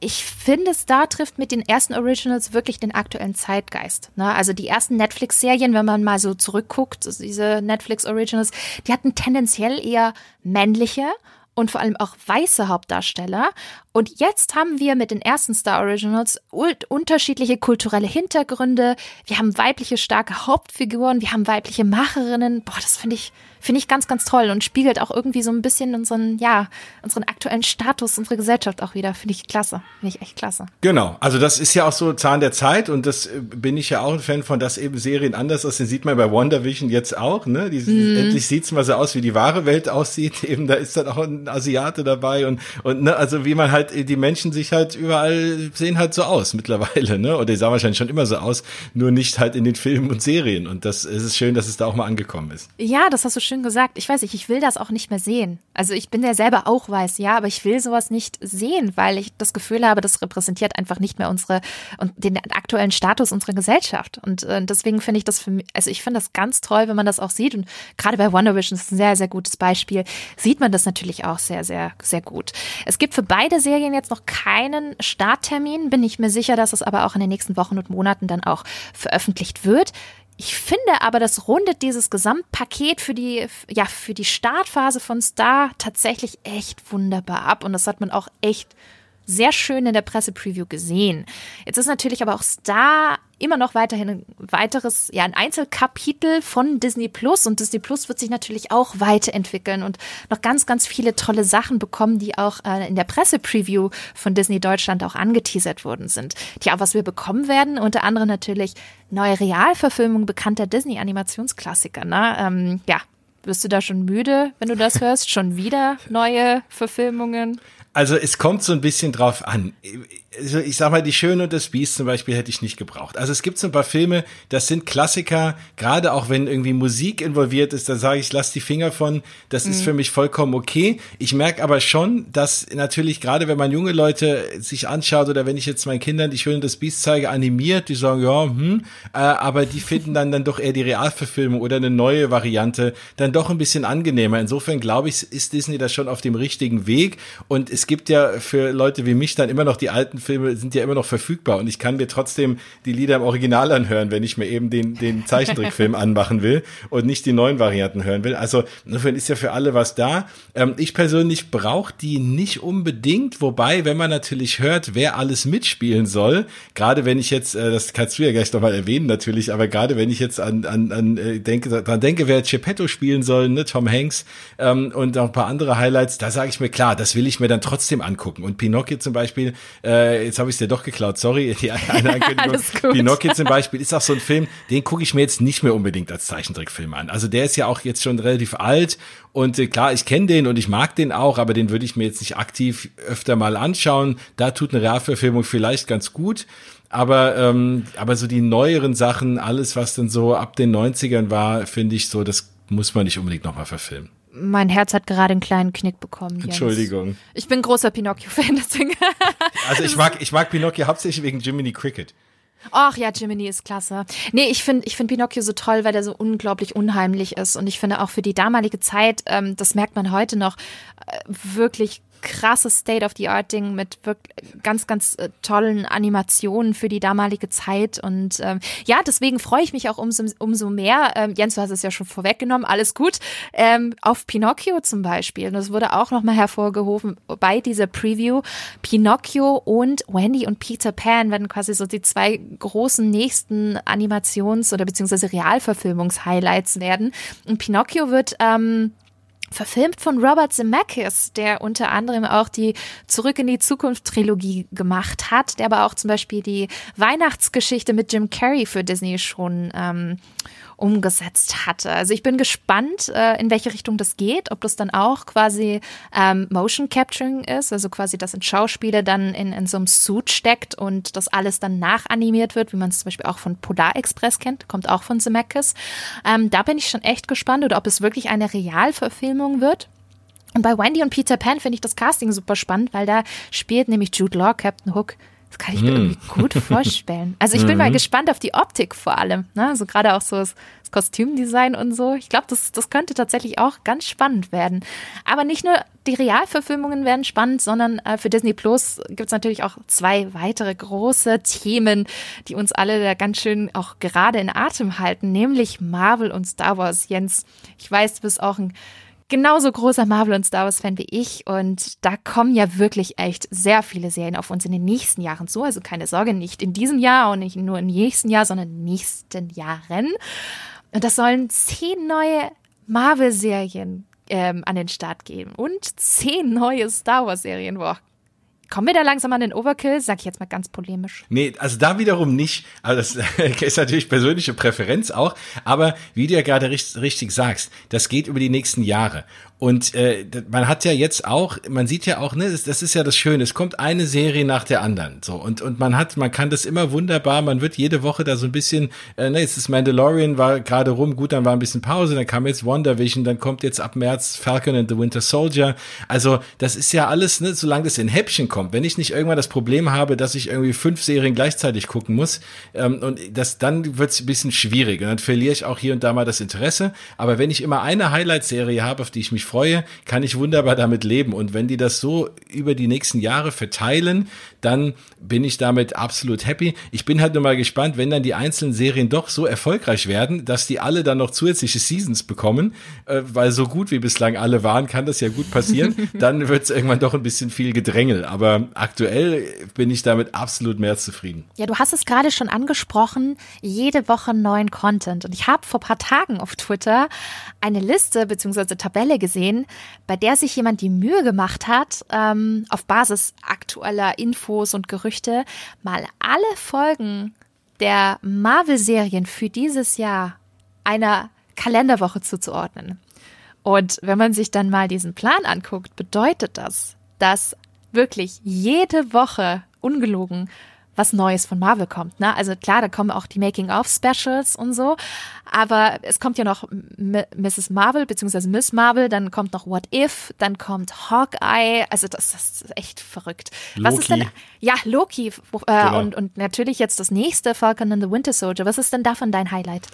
ich finde, Star trifft mit den ersten Originals wirklich den aktuellen Zeitgeist. Ne? Also die ersten Netflix-Serien, wenn man mal so zurückguckt, diese Netflix-Originals, die hatten tendenziell eher männliche und vor allem auch weiße Hauptdarsteller. Und jetzt haben wir mit den ersten Star Originals unterschiedliche kulturelle Hintergründe. Wir haben weibliche starke Hauptfiguren, wir haben weibliche Macherinnen. Boah, das finde ich Finde ich ganz, ganz toll und spiegelt auch irgendwie so ein bisschen unseren, ja, unseren aktuellen Status, unsere Gesellschaft auch wieder. Finde ich klasse. Finde ich echt klasse. Genau. Also das ist ja auch so Zahn der Zeit und das äh, bin ich ja auch ein Fan von, dass eben Serien anders aussehen. Sieht man bei WandaVision jetzt auch, ne? Die, mm. Endlich sieht's mal so aus, wie die wahre Welt aussieht. Eben, da ist dann auch ein Asiate dabei und, und, ne, also wie man halt, die Menschen sich halt überall sehen halt so aus mittlerweile, ne? Oder die sahen wahrscheinlich schon immer so aus, nur nicht halt in den Filmen und Serien. Und das es ist schön, dass es da auch mal angekommen ist. Ja, das hast du schön gesagt. Ich weiß nicht, ich will das auch nicht mehr sehen. Also ich bin ja selber auch weiß, ja, aber ich will sowas nicht sehen, weil ich das Gefühl habe, das repräsentiert einfach nicht mehr unsere und den aktuellen Status unserer Gesellschaft. Und äh, deswegen finde ich das für mich, also ich finde das ganz toll, wenn man das auch sieht. Und gerade bei Wonder Vision ist ein sehr, sehr gutes Beispiel, sieht man das natürlich auch sehr, sehr, sehr gut. Es gibt für beide Serien jetzt noch keinen Starttermin, bin ich mir sicher, dass es aber auch in den nächsten Wochen und Monaten dann auch veröffentlicht wird. Ich finde aber, das rundet dieses Gesamtpaket für die, ja, für die Startphase von Star tatsächlich echt wunderbar ab. Und das hat man auch echt sehr schön in der Pressepreview gesehen. Jetzt ist natürlich aber auch Star immer noch weiterhin ein weiteres, ja, ein Einzelkapitel von Disney Plus und Disney Plus wird sich natürlich auch weiterentwickeln und noch ganz, ganz viele tolle Sachen bekommen, die auch äh, in der Pressepreview von Disney Deutschland auch angeteasert worden sind. Tja, was wir bekommen werden, unter anderem natürlich neue Realverfilmung bekannter Disney-Animationsklassiker, ne? Ähm, ja, bist du da schon müde, wenn du das hörst? Schon wieder neue Verfilmungen? Also es kommt so ein bisschen drauf an also ich sag mal, die Schöne und das Biest zum Beispiel hätte ich nicht gebraucht. Also es gibt so ein paar Filme, das sind Klassiker, gerade auch wenn irgendwie Musik involviert ist, da sage ich, lass die Finger von, das mhm. ist für mich vollkommen okay. Ich merke aber schon, dass natürlich gerade wenn man junge Leute sich anschaut oder wenn ich jetzt meinen Kindern die Schöne und das Biest zeige, animiert, die sagen, ja, hm, äh, aber die finden dann dann doch eher die Realverfilmung oder eine neue Variante dann doch ein bisschen angenehmer. Insofern glaube ich, ist Disney da schon auf dem richtigen Weg und es gibt ja für Leute wie mich dann immer noch die alten Filme sind ja immer noch verfügbar und ich kann mir trotzdem die Lieder im Original anhören, wenn ich mir eben den, den Zeichentrickfilm anmachen will und nicht die neuen Varianten hören will. Also insofern ist ja für alle was da. Ähm, ich persönlich brauche die nicht unbedingt, wobei, wenn man natürlich hört, wer alles mitspielen soll, gerade wenn ich jetzt, äh, das kannst du ja gleich nochmal erwähnen natürlich, aber gerade wenn ich jetzt an, an, an äh, denke, daran denke, wer Geppetto spielen soll, ne, Tom Hanks ähm, und auch ein paar andere Highlights, da sage ich mir klar, das will ich mir dann trotzdem angucken. Und Pinocchio zum Beispiel, äh, jetzt habe ich es dir doch geklaut, sorry. Die eine Ankündigung. Pinocchio zum Beispiel ist auch so ein Film, den gucke ich mir jetzt nicht mehr unbedingt als Zeichentrickfilm an. Also der ist ja auch jetzt schon relativ alt und äh, klar, ich kenne den und ich mag den auch, aber den würde ich mir jetzt nicht aktiv öfter mal anschauen. Da tut eine Realverfilmung vielleicht ganz gut. Aber, ähm, aber so die neueren Sachen, alles, was dann so ab den 90ern war, finde ich so, das muss man nicht unbedingt nochmal verfilmen mein Herz hat gerade einen kleinen Knick bekommen. Jens. Entschuldigung. Ich bin großer Pinocchio-Fan, deswegen. also ich mag, ich mag Pinocchio hauptsächlich wegen Jiminy Cricket. Ach ja, Jiminy ist klasse. Nee, ich finde ich find Pinocchio so toll, weil der so unglaublich unheimlich ist. Und ich finde auch für die damalige Zeit, ähm, das merkt man heute noch, äh, wirklich krasses State-of-the-Art-Ding mit wirklich ganz, ganz äh, tollen Animationen für die damalige Zeit. Und ähm, ja, deswegen freue ich mich auch umso, umso mehr. Ähm, Jens, du hast es ja schon vorweggenommen, alles gut. Ähm, auf Pinocchio zum Beispiel. Und das wurde auch nochmal hervorgehoben bei dieser Preview. Pinocchio und Wendy und Peter Pan werden quasi so die zwei großen nächsten Animations- oder beziehungsweise Realverfilmungs-Highlights werden. Und Pinocchio wird ähm, verfilmt von Robert Zemeckis, der unter anderem auch die Zurück in die Zukunft Trilogie gemacht hat, der aber auch zum Beispiel die Weihnachtsgeschichte mit Jim Carrey für Disney schon ähm, umgesetzt hatte. Also ich bin gespannt, äh, in welche Richtung das geht, ob das dann auch quasi ähm, Motion Capturing ist, also quasi, dass ein Schauspieler dann in, in so einem Suit steckt und das alles dann nachanimiert wird, wie man es zum Beispiel auch von Polar Express kennt, kommt auch von Zemeckis. Ähm, da bin ich schon echt gespannt, oder ob es wirklich eine Realverfilmung wird. Und bei Wendy und Peter Pan finde ich das Casting super spannend, weil da spielt nämlich Jude Law Captain Hook das kann ich mir mm. irgendwie gut vorstellen. Also ich bin mal mhm. gespannt auf die Optik vor allem. Ne? Also gerade auch so das, das Kostümdesign und so. Ich glaube, das, das könnte tatsächlich auch ganz spannend werden. Aber nicht nur die Realverfilmungen werden spannend, sondern äh, für Disney Plus gibt es natürlich auch zwei weitere große Themen, die uns alle da ganz schön auch gerade in Atem halten, nämlich Marvel und Star Wars. Jens, ich weiß, du bist auch ein genauso großer Marvel- und Star Wars-Fan wie ich. Und da kommen ja wirklich echt sehr viele Serien auf uns in den nächsten Jahren zu. Also keine Sorge, nicht in diesem Jahr und nicht nur im nächsten Jahr, sondern in den nächsten Jahren. Und das sollen zehn neue Marvel-Serien ähm, an den Start geben und zehn neue Star Wars-Serien. Boah, Kommen wir da langsam an den Overkill? Sag ich jetzt mal ganz polemisch. Nee, also da wiederum nicht. Also das ist natürlich persönliche Präferenz auch. Aber wie du ja gerade richtig, richtig sagst, das geht über die nächsten Jahre. Und äh, man hat ja jetzt auch, man sieht ja auch, ne, das, das ist ja das Schöne, es kommt eine Serie nach der anderen. So, und, und man hat, man kann das immer wunderbar, man wird jede Woche da so ein bisschen, äh, ne, jetzt ist Mandalorian, war gerade rum, gut, dann war ein bisschen Pause, dann kam jetzt WandaVision, dann kommt jetzt ab März Falcon and the Winter Soldier. Also, das ist ja alles, ne, solange das in Häppchen kommt. Wenn ich nicht irgendwann das Problem habe, dass ich irgendwie fünf Serien gleichzeitig gucken muss, ähm, und das, dann wird es ein bisschen schwierig. Und dann verliere ich auch hier und da mal das Interesse. Aber wenn ich immer eine Highlight-Serie habe, auf die ich mich freue, kann ich wunderbar damit leben. Und wenn die das so über die nächsten Jahre verteilen, dann bin ich damit absolut happy. Ich bin halt nur mal gespannt, wenn dann die einzelnen Serien doch so erfolgreich werden, dass die alle dann noch zusätzliche Seasons bekommen, äh, weil so gut wie bislang alle waren, kann das ja gut passieren. dann wird es irgendwann doch ein bisschen viel Gedrängel. Aber aktuell bin ich damit absolut mehr zufrieden. Ja, du hast es gerade schon angesprochen, jede Woche neuen Content. Und ich habe vor paar Tagen auf Twitter eine Liste bzw. Tabelle gesehen, gesehen, bei der sich jemand die Mühe gemacht hat, ähm, auf Basis aktueller Infos und Gerüchte mal alle Folgen der Marvel-Serien für dieses Jahr einer Kalenderwoche zuzuordnen. Und wenn man sich dann mal diesen Plan anguckt, bedeutet das, dass wirklich jede Woche ungelogen was Neues von Marvel kommt. Ne? Also klar, da kommen auch die Making-of-Specials und so, aber es kommt ja noch M Mrs. Marvel beziehungsweise Miss Marvel, dann kommt noch What If, dann kommt Hawkeye, also das, das ist echt verrückt. Loki. Was ist denn, ja, Loki äh, genau. und, und natürlich jetzt das nächste, Falcon and the Winter Soldier. Was ist denn davon dein Highlight?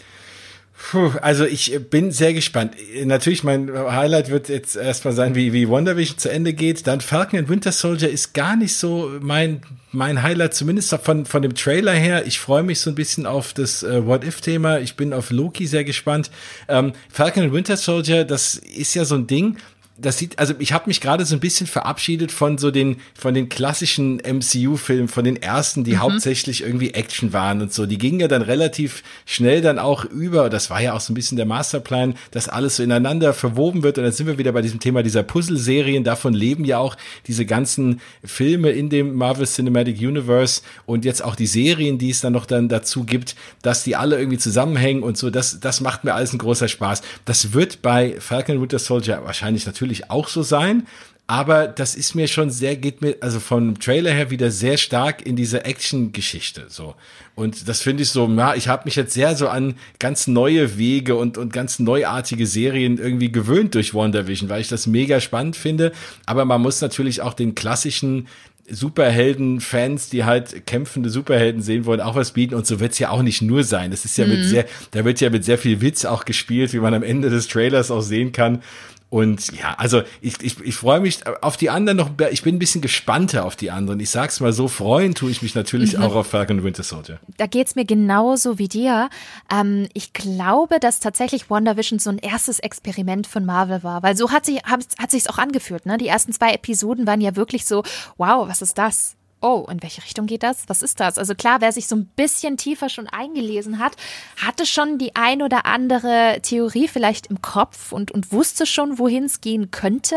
Puh, also ich bin sehr gespannt. Natürlich, mein Highlight wird jetzt erstmal sein, wie, wie WandaVision zu Ende geht. Dann Falcon and Winter Soldier ist gar nicht so mein, mein Highlight, zumindest von, von dem Trailer her. Ich freue mich so ein bisschen auf das äh, What-If-Thema. Ich bin auf Loki sehr gespannt. Ähm, Falcon and Winter Soldier, das ist ja so ein Ding das sieht, also ich habe mich gerade so ein bisschen verabschiedet von so den, von den klassischen MCU-Filmen, von den ersten, die mhm. hauptsächlich irgendwie Action waren und so. Die gingen ja dann relativ schnell dann auch über, das war ja auch so ein bisschen der Masterplan, dass alles so ineinander verwoben wird. Und dann sind wir wieder bei diesem Thema dieser Puzzle-Serien. Davon leben ja auch diese ganzen Filme in dem Marvel Cinematic Universe und jetzt auch die Serien, die es dann noch dann dazu gibt, dass die alle irgendwie zusammenhängen und so. Das, das macht mir alles ein großer Spaß. Das wird bei Falcon Winter Soldier wahrscheinlich natürlich natürlich auch so sein. Aber das ist mir schon sehr, geht mir, also vom Trailer her wieder sehr stark in diese Action-Geschichte, so. Und das finde ich so, ja, ich habe mich jetzt sehr so an ganz neue Wege und, und ganz neuartige Serien irgendwie gewöhnt durch WandaVision, weil ich das mega spannend finde. Aber man muss natürlich auch den klassischen Superhelden-Fans, die halt kämpfende Superhelden sehen wollen, auch was bieten. Und so wird's ja auch nicht nur sein. Das ist ja mhm. mit sehr, da wird ja mit sehr viel Witz auch gespielt, wie man am Ende des Trailers auch sehen kann. Und ja, also ich, ich, ich freue mich auf die anderen noch, ich bin ein bisschen gespannter auf die anderen. Ich sag's mal so, freuen tue ich mich natürlich mhm. auch auf Falcon Winter Soldier. Da geht's mir genauso wie dir. Ähm, ich glaube, dass tatsächlich WandaVision so ein erstes Experiment von Marvel war, weil so hat sich hat, hat sich's auch angefühlt. Ne? Die ersten zwei Episoden waren ja wirklich so, wow, was ist das? Oh, in welche Richtung geht das? Was ist das? Also klar, wer sich so ein bisschen tiefer schon eingelesen hat, hatte schon die ein oder andere Theorie vielleicht im Kopf und, und wusste schon, wohin es gehen könnte.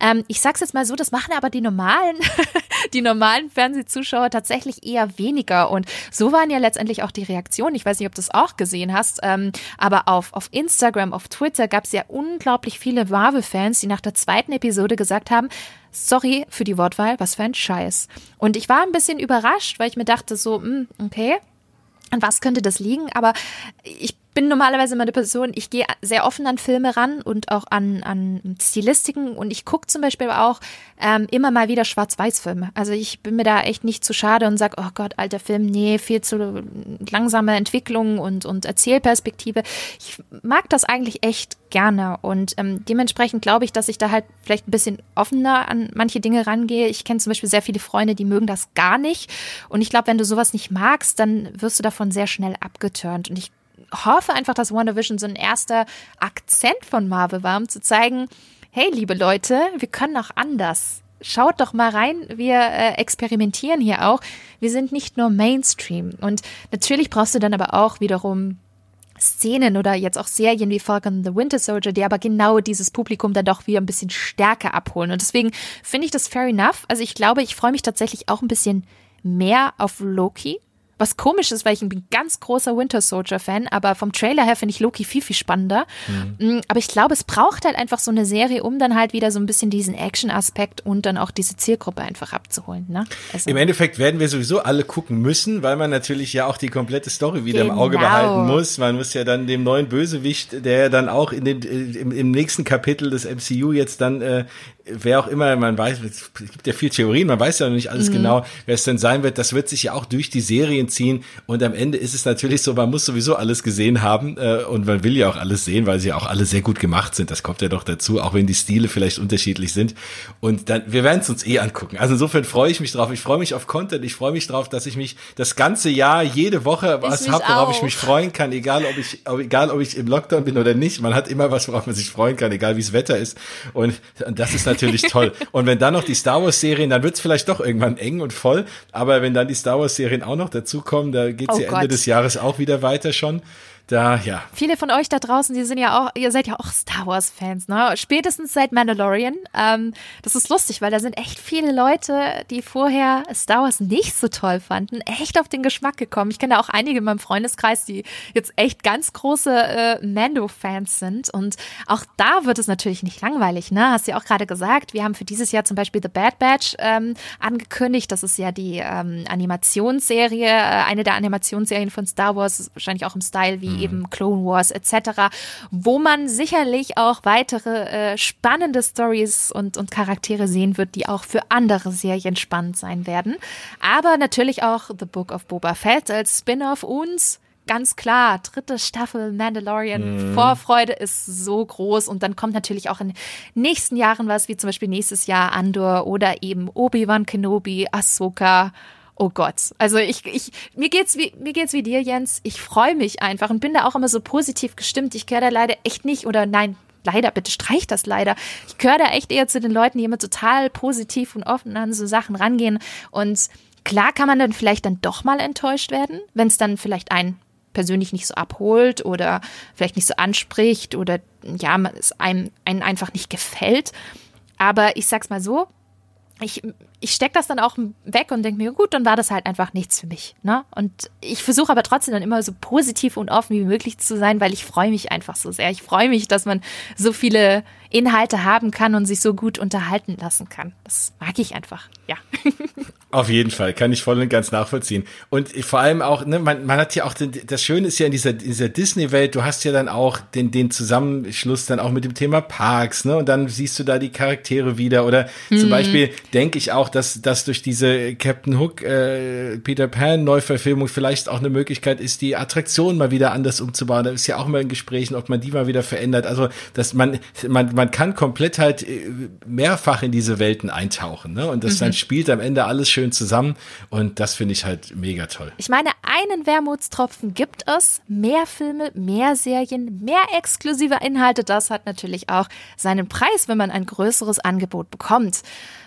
Ähm, ich sag's jetzt mal so, das machen aber die normalen, die normalen Fernsehzuschauer tatsächlich eher weniger. Und so waren ja letztendlich auch die Reaktionen. Ich weiß nicht, ob du es auch gesehen hast, ähm, aber auf, auf Instagram, auf Twitter gab es ja unglaublich viele Marvel-Fans, die nach der zweiten Episode gesagt haben, sorry für die Wortwahl, was für ein Scheiß. Und ich war ein bisschen überrascht, weil ich mir dachte so, hm, okay, an was könnte das liegen? Aber ich bin normalerweise immer eine Person, ich gehe sehr offen an Filme ran und auch an, an Stilistiken und ich gucke zum Beispiel auch ähm, immer mal wieder Schwarz-Weiß-Filme. Also ich bin mir da echt nicht zu schade und sage, oh Gott, alter Film, nee, viel zu langsame Entwicklung und, und Erzählperspektive. Ich mag das eigentlich echt gerne und ähm, dementsprechend glaube ich, dass ich da halt vielleicht ein bisschen offener an manche Dinge rangehe. Ich kenne zum Beispiel sehr viele Freunde, die mögen das gar nicht und ich glaube, wenn du sowas nicht magst, dann wirst du davon sehr schnell abgeturnt und ich hoffe einfach, dass WandaVision so ein erster Akzent von Marvel war, um zu zeigen, hey, liebe Leute, wir können auch anders. Schaut doch mal rein, wir äh, experimentieren hier auch. Wir sind nicht nur Mainstream. Und natürlich brauchst du dann aber auch wiederum Szenen oder jetzt auch Serien wie Falcon the Winter Soldier, die aber genau dieses Publikum dann doch wieder ein bisschen stärker abholen. Und deswegen finde ich das fair enough. Also ich glaube, ich freue mich tatsächlich auch ein bisschen mehr auf Loki, was komisch ist, weil ich bin ganz großer Winter Soldier Fan, aber vom Trailer her finde ich Loki viel, viel spannender. Mhm. Mm, aber ich glaube, es braucht halt einfach so eine Serie, um dann halt wieder so ein bisschen diesen Action-Aspekt und dann auch diese Zielgruppe einfach abzuholen. Ne? Also Im Endeffekt werden wir sowieso alle gucken müssen, weil man natürlich ja auch die komplette Story wieder genau. im Auge genau. behalten muss. Man muss ja dann dem neuen Bösewicht, der dann auch in den, äh, im, im nächsten Kapitel des MCU jetzt dann äh, wer auch immer, man weiß, es gibt ja viel Theorien, man weiß ja noch nicht alles mhm. genau, wer es denn sein wird. Das wird sich ja auch durch die Serien ziehen. Und am Ende ist es natürlich so, man muss sowieso alles gesehen haben äh, und man will ja auch alles sehen, weil sie ja auch alle sehr gut gemacht sind. Das kommt ja doch dazu, auch wenn die Stile vielleicht unterschiedlich sind. Und dann, wir werden es uns eh angucken. Also insofern freue ich mich drauf. Ich freue mich auf Content. Ich freue mich drauf, dass ich mich das ganze Jahr jede Woche was habe, worauf ich mich freuen kann, egal ob ich, egal ob ich im Lockdown bin oder nicht. Man hat immer was, worauf man sich freuen kann, egal wie es Wetter ist. Und, und das ist natürlich toll. Und wenn dann noch die Star Wars Serien, dann wird es vielleicht doch irgendwann eng und voll. Aber wenn dann die Star Wars Serien auch noch dazukommen, da geht es oh ja Ende des Jahres auch wieder weiter schon da, ja. Viele von euch da draußen, die sind ja auch, ihr seid ja auch Star Wars-Fans, ne? Spätestens seit Mandalorian. Ähm, das ist lustig, weil da sind echt viele Leute, die vorher Star Wars nicht so toll fanden, echt auf den Geschmack gekommen. Ich kenne da auch einige in meinem Freundeskreis, die jetzt echt ganz große äh, Mando-Fans sind. Und auch da wird es natürlich nicht langweilig, ne? Hast du ja auch gerade gesagt, wir haben für dieses Jahr zum Beispiel The Bad Batch ähm, angekündigt. Das ist ja die ähm, Animationsserie, äh, eine der Animationsserien von Star Wars, wahrscheinlich auch im Style wie mhm. eben Clone Wars etc., wo man sicherlich auch weitere äh, spannende Stories und, und Charaktere sehen wird, die auch für andere Serien spannend sein werden. Aber natürlich auch The Book of Boba Fett als Spin-off und ganz klar, dritte Staffel Mandalorian. Mhm. Vorfreude ist so groß und dann kommt natürlich auch in den nächsten Jahren was, wie zum Beispiel nächstes Jahr Andor oder eben Obi-Wan Kenobi, Ahsoka oh Gott. Also ich, ich, mir geht's wie, mir geht's wie dir, Jens. Ich freue mich einfach und bin da auch immer so positiv gestimmt. Ich gehöre da leider echt nicht oder nein, leider, bitte streich das leider. Ich gehöre da echt eher zu den Leuten, die immer total positiv und offen an so Sachen rangehen. Und klar kann man dann vielleicht dann doch mal enttäuscht werden, wenn es dann vielleicht einen persönlich nicht so abholt oder vielleicht nicht so anspricht oder ja, es einem, einem einfach nicht gefällt. Aber ich sag's mal so, ich, ich stecke das dann auch weg und denke mir, gut, dann war das halt einfach nichts für mich. Ne? Und ich versuche aber trotzdem dann immer so positiv und offen wie möglich zu sein, weil ich freue mich einfach so sehr. Ich freue mich, dass man so viele Inhalte haben kann und sich so gut unterhalten lassen kann. Das mag ich einfach, ja. Auf jeden Fall, kann ich voll und ganz nachvollziehen. Und vor allem auch, ne, man, man hat ja auch, den, das Schöne ist ja in dieser, dieser Disney-Welt, du hast ja dann auch den, den Zusammenschluss dann auch mit dem Thema Parks, ne, und dann siehst du da die Charaktere wieder oder mhm. zum Beispiel denke ich auch, dass, dass durch diese Captain Hook, äh, Peter Pan Neuverfilmung vielleicht auch eine Möglichkeit ist, die Attraktion mal wieder anders umzubauen. Da ist ja auch mal in Gesprächen, ob man die mal wieder verändert. Also, dass man, man, man kann komplett halt äh, mehrfach in diese Welten eintauchen, ne? Und das mhm. dann spielt am Ende alles schön zusammen. Und das finde ich halt mega toll. Ich meine, einen Wermutstropfen gibt es. Mehr Filme, mehr Serien, mehr exklusive Inhalte. Das hat natürlich auch seinen Preis, wenn man ein größeres Angebot bekommt.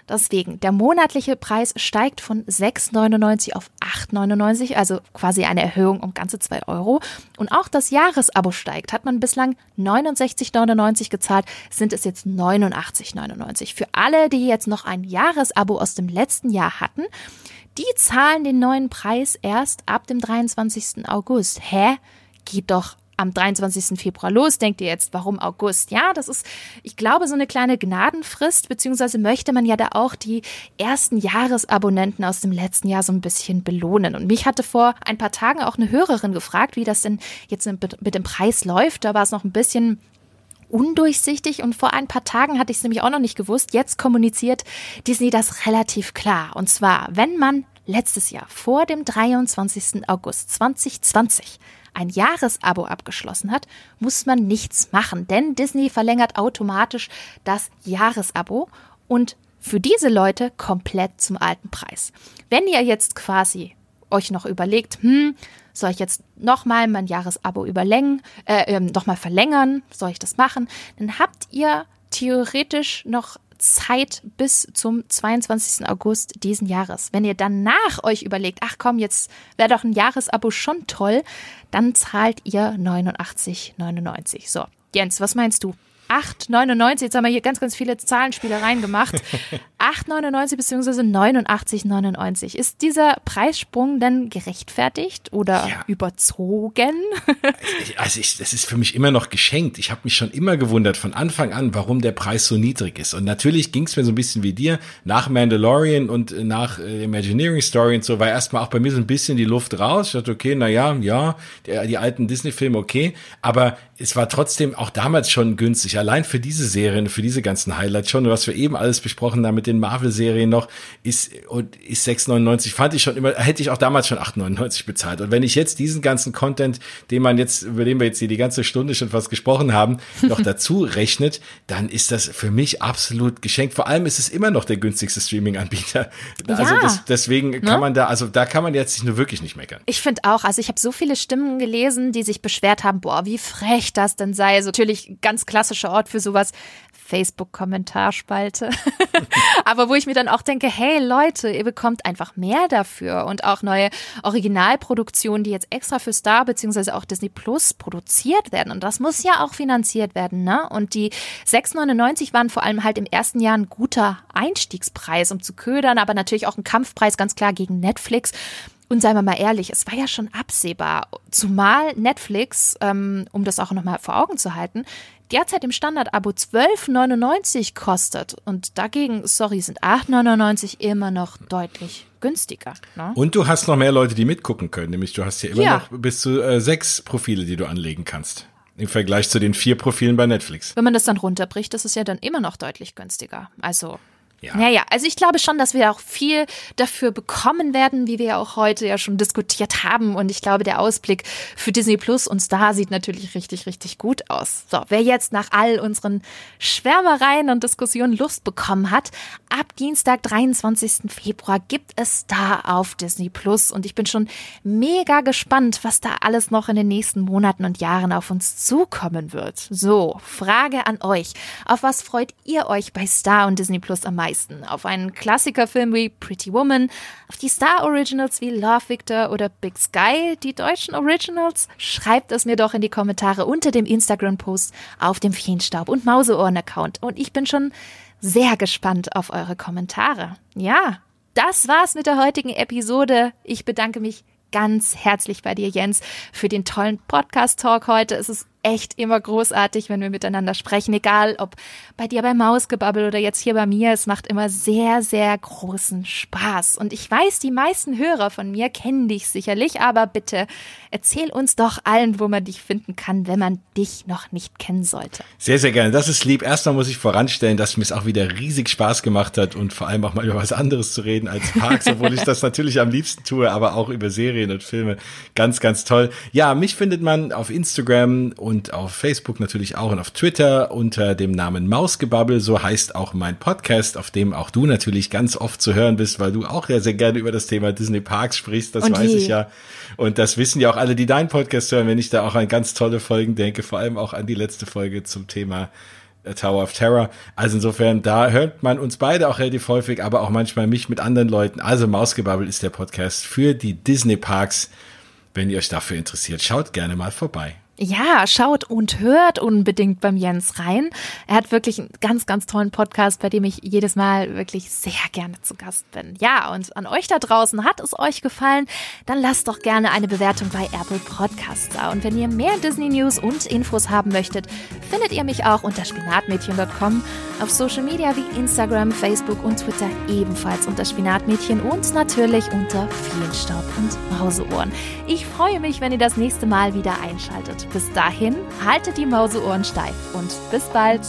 Deswegen, der monatliche Preis steigt von 6,99 auf 8,99, also quasi eine Erhöhung um ganze 2 Euro. Und auch das Jahresabo steigt. Hat man bislang 69,99 gezahlt, sind es jetzt 89,99. Für alle, die jetzt noch ein Jahresabo aus dem letzten Jahr hatten, die zahlen den neuen Preis erst ab dem 23. August. Hä? Geht doch am 23. Februar los. Denkt ihr jetzt, warum August? Ja, das ist, ich glaube, so eine kleine Gnadenfrist, beziehungsweise möchte man ja da auch die ersten Jahresabonnenten aus dem letzten Jahr so ein bisschen belohnen. Und mich hatte vor ein paar Tagen auch eine Hörerin gefragt, wie das denn jetzt mit dem Preis läuft. Da war es noch ein bisschen undurchsichtig und vor ein paar Tagen hatte ich es nämlich auch noch nicht gewusst. Jetzt kommuniziert Disney das relativ klar. Und zwar, wenn man letztes Jahr vor dem 23. August 2020 ein Jahresabo abgeschlossen hat, muss man nichts machen, denn Disney verlängert automatisch das Jahresabo und für diese Leute komplett zum alten Preis. Wenn ihr jetzt quasi euch noch überlegt, hm, soll ich jetzt nochmal mein Jahresabo überlängen, äh, ähm, nochmal verlängern, soll ich das machen, dann habt ihr theoretisch noch Zeit bis zum 22. August diesen Jahres. Wenn ihr danach euch überlegt, ach komm, jetzt wäre doch ein Jahresabo schon toll, dann zahlt ihr 89,99. So, Jens, was meinst du? 8,99. Jetzt haben wir hier ganz, ganz viele Zahlenspielereien gemacht. 8,99 bzw. 89,99. Ist dieser Preissprung denn gerechtfertigt oder ja. überzogen? also ich, das ist für mich immer noch geschenkt. Ich habe mich schon immer gewundert von Anfang an, warum der Preis so niedrig ist. Und natürlich ging es mir so ein bisschen wie dir. Nach Mandalorian und nach äh, Imagineering Story und so war erstmal auch bei mir so ein bisschen die Luft raus. Ich dachte, okay, na ja, ja, die, die alten Disney-Filme, okay. Aber es war trotzdem auch damals schon günstig. Allein für diese Serien, für diese ganzen Highlights schon, was wir eben alles besprochen haben mit den Marvel-Serien noch, ist, ist 6,99 fand ich schon immer, hätte ich auch damals schon 8,99 bezahlt. Und wenn ich jetzt diesen ganzen Content, den man jetzt, über den wir jetzt hier die ganze Stunde schon fast gesprochen haben, noch dazu rechnet, dann ist das für mich absolut geschenkt. Vor allem ist es immer noch der günstigste Streaming-Anbieter. Also ja. das, deswegen ne? kann man da, also da kann man jetzt sich nur wirklich nicht meckern. Ich finde auch, also ich habe so viele Stimmen gelesen, die sich beschwert haben, boah, wie frech das denn sei. Also natürlich ganz klassischer Ort für sowas. Facebook-Kommentarspalte. Aber wo ich mir dann auch denke, hey Leute, ihr bekommt einfach mehr dafür und auch neue Originalproduktionen, die jetzt extra für Star bzw. auch Disney Plus produziert werden. Und das muss ja auch finanziert werden, ne? Und die 6,99 waren vor allem halt im ersten Jahr ein guter Einstiegspreis, um zu ködern, aber natürlich auch ein Kampfpreis ganz klar gegen Netflix. Und seien wir mal ehrlich, es war ja schon absehbar, zumal Netflix, ähm, um das auch nochmal vor Augen zu halten, derzeit im Standard-Abo 12,99 kostet. Und dagegen, sorry, sind 8,99 immer noch deutlich günstiger. Ne? Und du hast noch mehr Leute, die mitgucken können. Nämlich du hast hier immer ja. noch bis zu äh, sechs Profile, die du anlegen kannst. Im Vergleich zu den vier Profilen bei Netflix. Wenn man das dann runterbricht, ist es ja dann immer noch deutlich günstiger. Also ja. Naja, also ich glaube schon, dass wir auch viel dafür bekommen werden, wie wir ja auch heute ja schon diskutiert haben. Und ich glaube, der Ausblick für Disney Plus und Star sieht natürlich richtig, richtig gut aus. So, wer jetzt nach all unseren Schwärmereien und Diskussionen Lust bekommen hat, ab Dienstag, 23. Februar gibt es Star auf Disney Plus. Und ich bin schon mega gespannt, was da alles noch in den nächsten Monaten und Jahren auf uns zukommen wird. So, Frage an euch. Auf was freut ihr euch bei Star und Disney Plus am meisten? Meisten. Auf einen Klassikerfilm wie Pretty Woman, auf die Star Originals wie Love Victor oder Big Sky, die deutschen Originals? Schreibt es mir doch in die Kommentare unter dem Instagram-Post auf dem Feenstaub und Mauseohren-Account. Und ich bin schon sehr gespannt auf eure Kommentare. Ja, das war's mit der heutigen Episode. Ich bedanke mich ganz herzlich bei dir, Jens, für den tollen Podcast-Talk heute. Es ist echt immer großartig, wenn wir miteinander sprechen, egal ob bei dir beim Mausgebabbel oder jetzt hier bei mir. Es macht immer sehr, sehr großen Spaß. Und ich weiß, die meisten Hörer von mir kennen dich sicherlich, aber bitte erzähl uns doch allen, wo man dich finden kann, wenn man dich noch nicht kennen sollte. Sehr, sehr gerne. Das ist lieb. Erstmal muss ich voranstellen, dass mir es auch wieder riesig Spaß gemacht hat und vor allem auch mal über was anderes zu reden als Parks, obwohl ich das natürlich am liebsten tue, aber auch über Serien und Filme. Ganz, ganz toll. Ja, mich findet man auf Instagram und auf Facebook natürlich auch und auf Twitter unter dem Namen Mausgebabbel. So heißt auch mein Podcast, auf dem auch du natürlich ganz oft zu hören bist, weil du auch ja sehr gerne über das Thema Disney Parks sprichst. Das und weiß ich ja. Und das wissen ja auch alle, die deinen Podcast hören, wenn ich da auch an ganz tolle Folgen denke, vor allem auch an die letzte Folge zum Thema äh, Tower of Terror. Also insofern, da hört man uns beide auch relativ häufig, aber auch manchmal mich mit anderen Leuten. Also Mausgebabbel ist der Podcast für die Disney Parks. Wenn ihr euch dafür interessiert, schaut gerne mal vorbei. Ja, schaut und hört unbedingt beim Jens rein. Er hat wirklich einen ganz, ganz tollen Podcast, bei dem ich jedes Mal wirklich sehr gerne zu Gast bin. Ja, und an euch da draußen hat es euch gefallen, dann lasst doch gerne eine Bewertung bei Apple Podcasts da. Und wenn ihr mehr Disney News und Infos haben möchtet, findet ihr mich auch unter spinatmädchen.com, auf Social Media wie Instagram, Facebook und Twitter ebenfalls unter Spinatmädchen und natürlich unter Feenstaub und Mauseohren. Ich freue mich, wenn ihr das nächste Mal wieder einschaltet. Bis dahin, haltet die Mauseohren steif und bis bald.